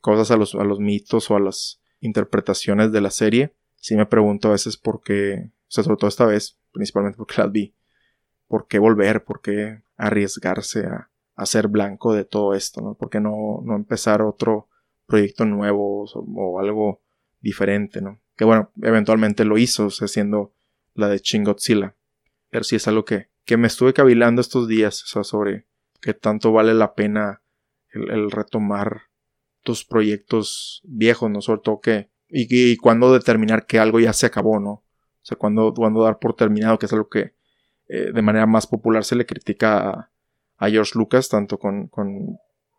cosas a los, a los mitos o a las interpretaciones de la serie, sí me pregunto a veces por qué, o sea, sobre todo esta vez, principalmente porque las vi, por qué volver, por qué arriesgarse a, a blanco de todo esto, ¿no? ¿Por qué no, no empezar otro proyecto nuevo o, algo diferente, ¿no? Que bueno, eventualmente lo hizo, o sea, siendo la de Chingotzilla. Pero sí es algo que, que me estuve cavilando estos días, o sea, sobre qué tanto vale la pena el retomar tus proyectos viejos, ¿no? Sobre todo que, y, y cuándo determinar que algo ya se acabó, ¿no? O sea, cuándo, cuando dar por terminado, que es algo que eh, de manera más popular se le critica a, a George Lucas, tanto con, con,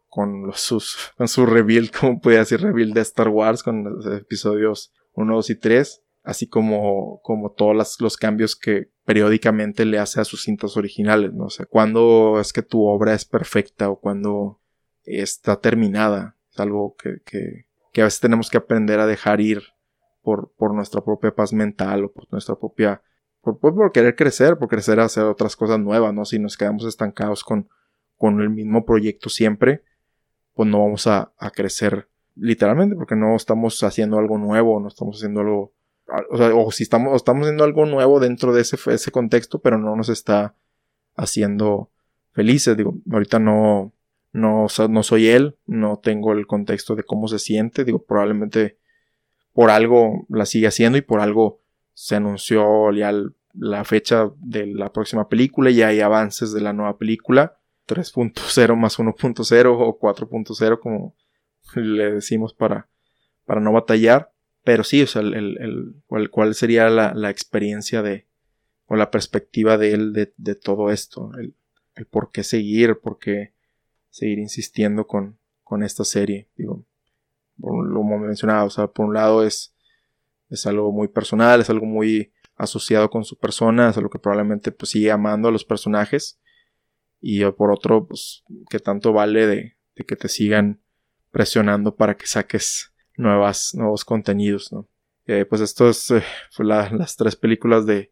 con, sus, con su reveal, <laughs> como puede decir, reveal de Star Wars, con los episodios 1, 2 y 3, así como, como todos los cambios que periódicamente le hace a sus cintas originales, ¿no? O sea, cuándo es que tu obra es perfecta o cuando está terminada algo que, que, que, a veces tenemos que aprender a dejar ir por, por nuestra propia paz mental o por nuestra propia... Por, por, querer crecer, por crecer a hacer otras cosas nuevas, ¿no? Si nos quedamos estancados con, con el mismo proyecto siempre, pues no vamos a, a crecer literalmente porque no estamos haciendo algo nuevo, no estamos haciendo algo o, sea, o si estamos, estamos haciendo algo nuevo dentro de ese, ese contexto, pero no nos está haciendo felices. Digo, ahorita no, no, no soy él, no tengo el contexto de cómo se siente, digo, probablemente por algo la sigue haciendo y por algo se anunció ya la fecha de la próxima película y hay avances de la nueva película 3.0 más 1.0 o 4.0 como le decimos para, para no batallar pero sí, o sea, el, el, cuál sería la, la, experiencia de o la perspectiva de él de, de todo esto, el, el por qué seguir, por qué seguir insistiendo con, con esta serie. Digo, por lo mencionado, o sea, por un lado es, es algo muy personal, es algo muy asociado con su persona, es algo que probablemente pues sigue amando a los personajes. Y por otro, pues, que tanto vale de, que te sigan presionando para que saques nuevas, nuevos contenidos, ¿no? Eh, pues esto es eh, las tres películas de,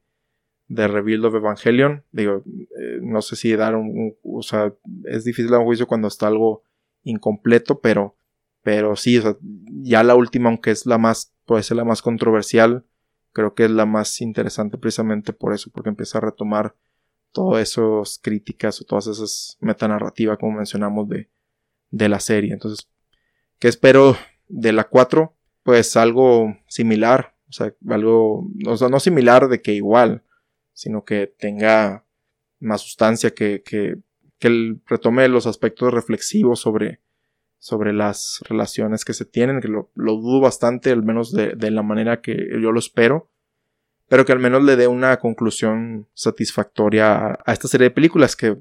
de Rebuild of Evangelion. Digo, eh, no sé si dar un, O sea, es difícil dar un juicio cuando está algo incompleto, pero Pero sí, o sea, ya la última, aunque es la más, puede ser la más controversial, creo que es la más interesante precisamente por eso, porque empieza a retomar todas esas críticas o todas esas metanarrativas, como mencionamos, de, de la serie. Entonces, ¿qué espero de la 4? Pues algo similar, o sea, algo, o sea, no similar de que igual, sino que tenga más sustancia, que, que, que retome los aspectos reflexivos sobre, sobre las relaciones que se tienen, que lo, dudo bastante, al menos de, la manera que yo lo espero, pero que al menos le dé una conclusión satisfactoria a, esta serie de películas que,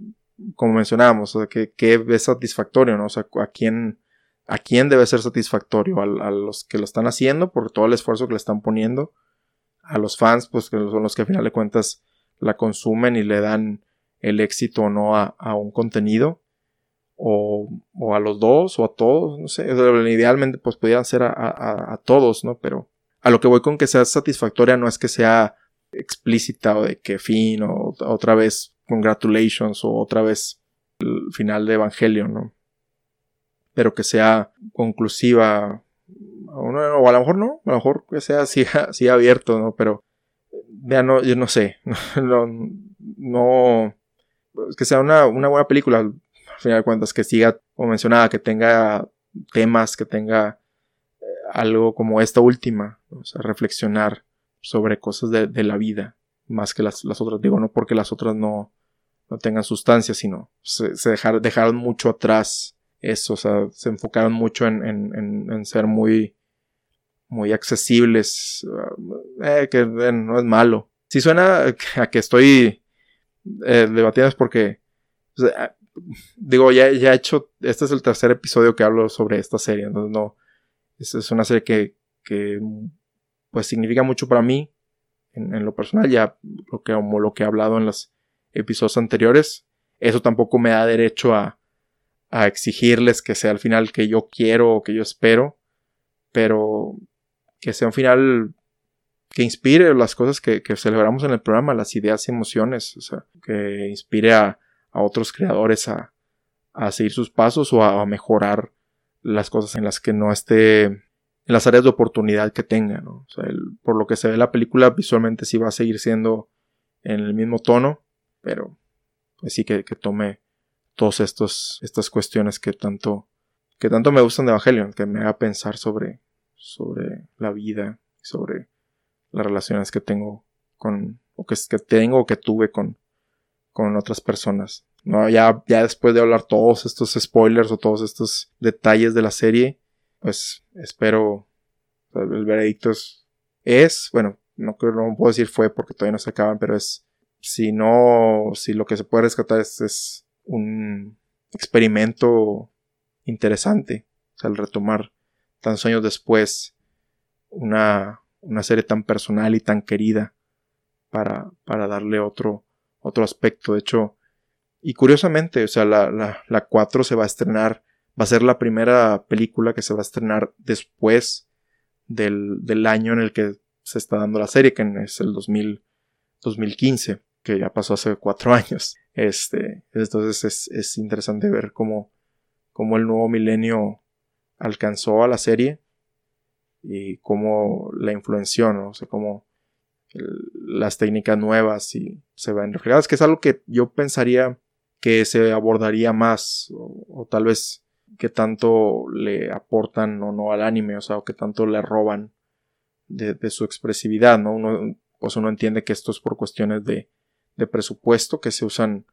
como mencionábamos, que, es satisfactorio, ¿no? O sea, a quién, a quién debe ser satisfactorio, a, los que lo están haciendo por todo el esfuerzo que le están poniendo, a los fans, pues que son los que al final de cuentas la consumen y le dan el éxito o no a un contenido o, o, a los dos o a todos, no sé, idealmente pues ser a, a, a, todos, ¿no? Pero a lo que voy con que sea satisfactoria no es que sea explícita o de que fin o otra vez congratulations o otra vez el final de Evangelion, ¿no? Pero que sea conclusiva o, o a lo mejor no, a lo mejor que sea así, <laughs> así abierto, ¿no? Pero ya no, yo no sé, <laughs> no, no que sea una, una buena película, al final de cuentas, que siga, como mencionaba, que tenga temas, que tenga eh, algo como esta última, o sea, reflexionar sobre cosas de, la vida, más que las, otras. Digo, no porque las otras no, no tengan sustancia, sino se, dejaron mucho atrás eso, o sea, se enfocaron mucho en, en, ser muy, muy accesibles, eh, que no es malo. Si suena a que estoy eh, debatiendo es porque digo, ya, ya he hecho, este es el tercer episodio que hablo sobre esta serie, entonces no, es, es una serie que, que, pues significa mucho para mí, en, lo personal, ya lo que, como lo que he hablado en los episodios anteriores, eso tampoco me da derecho a, a exigirles que sea el final que yo quiero o que yo espero, pero que sea un final que inspire las cosas que, que, celebramos en el programa, las ideas y emociones, o sea, que inspire a, a otros creadores a, a, seguir sus pasos o a, mejorar las cosas en las que no esté, en las áreas de oportunidad que tenga, ¿no? O sea, por lo que se ve la película, visualmente sí va a seguir siendo en el mismo tono, pero pues sí que, que tome todas estas cuestiones que tanto, que tanto me gustan de Evangelion, que me haga pensar sobre, sobre la vida, sobre las relaciones que tengo con, o que, que tengo o que tuve con, con otras personas. No, ya, ya después de hablar todos estos spoilers o todos estos detalles de la serie, pues espero el veredicto es, bueno, no no puedo decir fue porque todavía no se acaban, pero es, si no, si lo que se puede rescatar es, es un experimento interesante, o sea, el retomar tantos años después una, una serie tan personal y tan querida para, para darle otro, otro aspecto. De hecho, y curiosamente, o sea, la, la, la 4 se va a estrenar, va a ser la primera película que se va a estrenar después del, del año en el que se está dando la serie, que es el 2000, 2015, que ya pasó hace cuatro <laughs> años. Este, entonces es, es interesante ver cómo, cómo el nuevo milenio alcanzó a la serie y cómo la influenció, ¿no? O sea, cómo las técnicas nuevas y se ven reflejadas, que es algo que yo pensaría que se abordaría más, o, tal vez que tanto le aportan o no al anime, o sea, o que tanto le roban de, su expresividad, ¿no? Uno, pues uno entiende que esto es por cuestiones de, de presupuesto, que se usan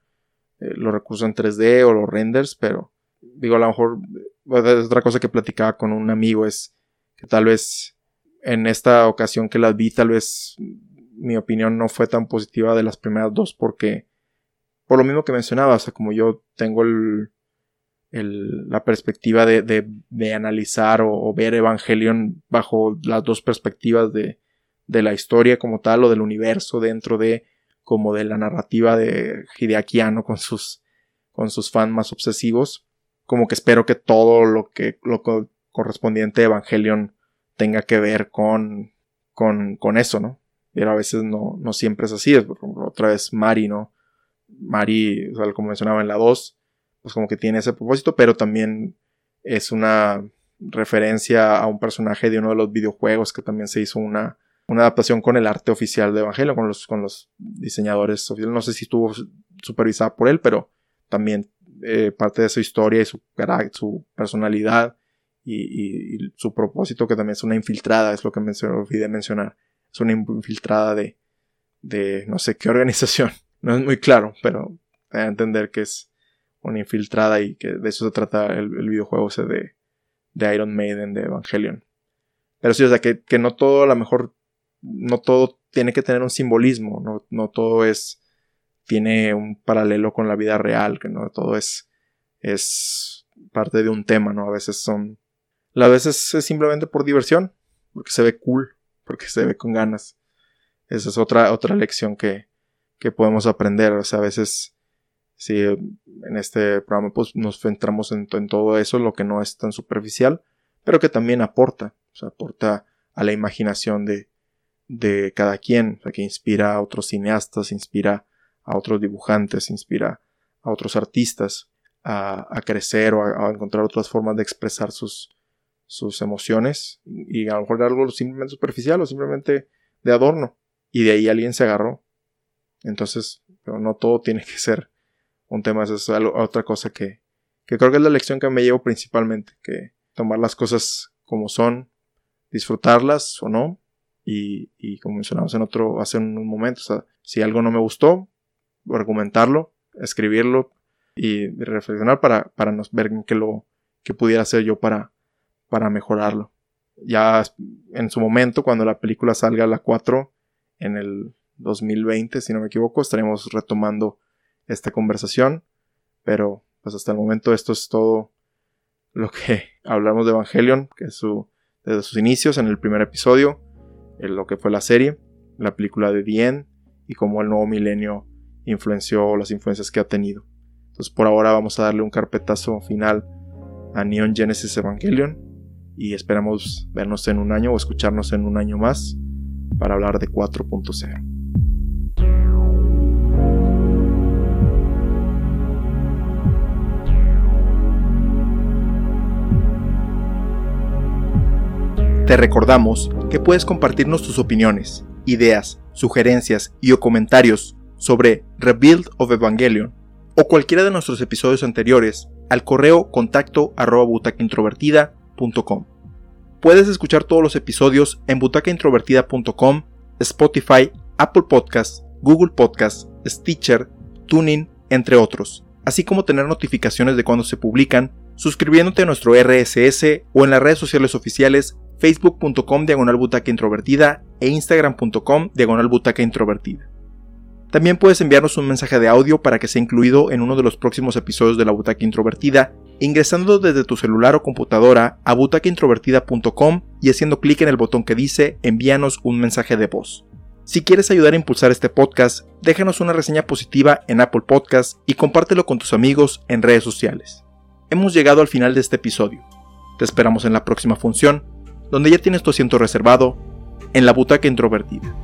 eh, los recursos en 3D o los renders, pero digo, a lo mejor es otra cosa que platicaba con un amigo es que tal vez en esta ocasión que las vi, tal vez mi opinión no fue tan positiva de las primeras dos porque, por lo mismo que mencionaba, o sea, como yo tengo el, el, la perspectiva de, de, de analizar o, ver Evangelion bajo las dos perspectivas de, de la historia como tal o del universo dentro de como de la narrativa de Hideaki con sus con sus fans más obsesivos como que espero que todo lo que lo correspondiente a Evangelion tenga que ver con, con, con eso, ¿no? Pero a veces no, no siempre es así. Es, por ejemplo, otra vez Mari, ¿no? Mari, como mencionaba en la 2, pues como que tiene ese propósito, pero también es una, referencia a un personaje de uno de los videojuegos que también se hizo una, una adaptación con el arte oficial de Evangelio, con los, con los diseñadores oficiales. No sé si estuvo supervisada por él, pero también eh, parte de su historia y su, su personalidad y, su propósito, que también es una infiltrada, es lo que me olvidé mencionar. Es una infiltrada de, de no sé qué <laughs> organización. No es muy claro, pero a entender que es una infiltrada y que de eso se trata el, videojuego ese de, de, Iron Maiden, de Evangelion. Pero sí, o sea, que, que, no todo, a lo mejor, no todo tiene que tener un simbolismo, no, no todo es, tiene un paralelo con la vida real, que no todo es, es parte de un tema, ¿no? A veces son, a veces es simplemente por diversión, porque se ve cool, porque se ve con ganas. Esa es otra, otra lección que, que podemos aprender. O sea, a veces, si en este programa pues, nos centramos en, todo eso, lo que no es tan superficial, pero que también aporta, o sea, aporta a la imaginación de, de cada quien, que inspira a otros cineastas, inspira a otros dibujantes, inspira a otros artistas a, a crecer o a, encontrar otras formas de expresar sus, sus emociones y a lo mejor algo simplemente superficial o simplemente de adorno y de ahí alguien se agarró. Entonces, pero no todo tiene que ser un tema, eso es otra cosa que, que creo que es la lección que me llevo principalmente, que tomar las cosas como son, disfrutarlas o no, y, y como mencionamos en otro, hace un momento, si algo no me gustó, argumentarlo, escribirlo y reflexionar para, para nos ver en qué lo que pudiera hacer yo para, para mejorarlo. Ya en su momento, cuando la película salga a la 4, en el 2020, si no me equivoco, estaremos retomando esta conversación. Pero pues hasta el momento esto es todo lo que <laughs> hablamos de Evangelion, que es su, desde sus inicios en el primer episodio, en lo que fue la serie, la película de Bien y cómo el nuevo milenio influenció las influencias que ha tenido. Entonces por ahora vamos a darle un carpetazo final a Neon Genesis Evangelion y esperamos vernos en un año o escucharnos en un año más para hablar de 4.0. Te recordamos que puedes compartirnos tus opiniones, ideas, sugerencias y o comentarios sobre Rebuild of Evangelion o cualquiera de nuestros episodios anteriores al correo contacto arroba Puedes escuchar todos los episodios en butacaintrovertida.com, Spotify, Apple Podcasts, Google Podcasts, Stitcher, Tuning, entre otros, así como tener notificaciones de cuando se publican, suscribiéndote a nuestro RSS o en las redes sociales oficiales facebook.com diagonal introvertida e instagram.com diagonal introvertida. También puedes enviarnos un mensaje de audio para que sea incluido en uno de los próximos episodios de la butaca introvertida ingresando desde tu celular o computadora a butacaintrovertida.com y haciendo clic en el botón que dice envíanos un mensaje de voz. Si quieres ayudar a impulsar este podcast, déjanos una reseña positiva en Apple Podcast y compártelo con tus amigos en redes sociales. Hemos llegado al final de este episodio. Te esperamos en la próxima función, donde ya tienes tu asiento reservado en la butaca introvertida.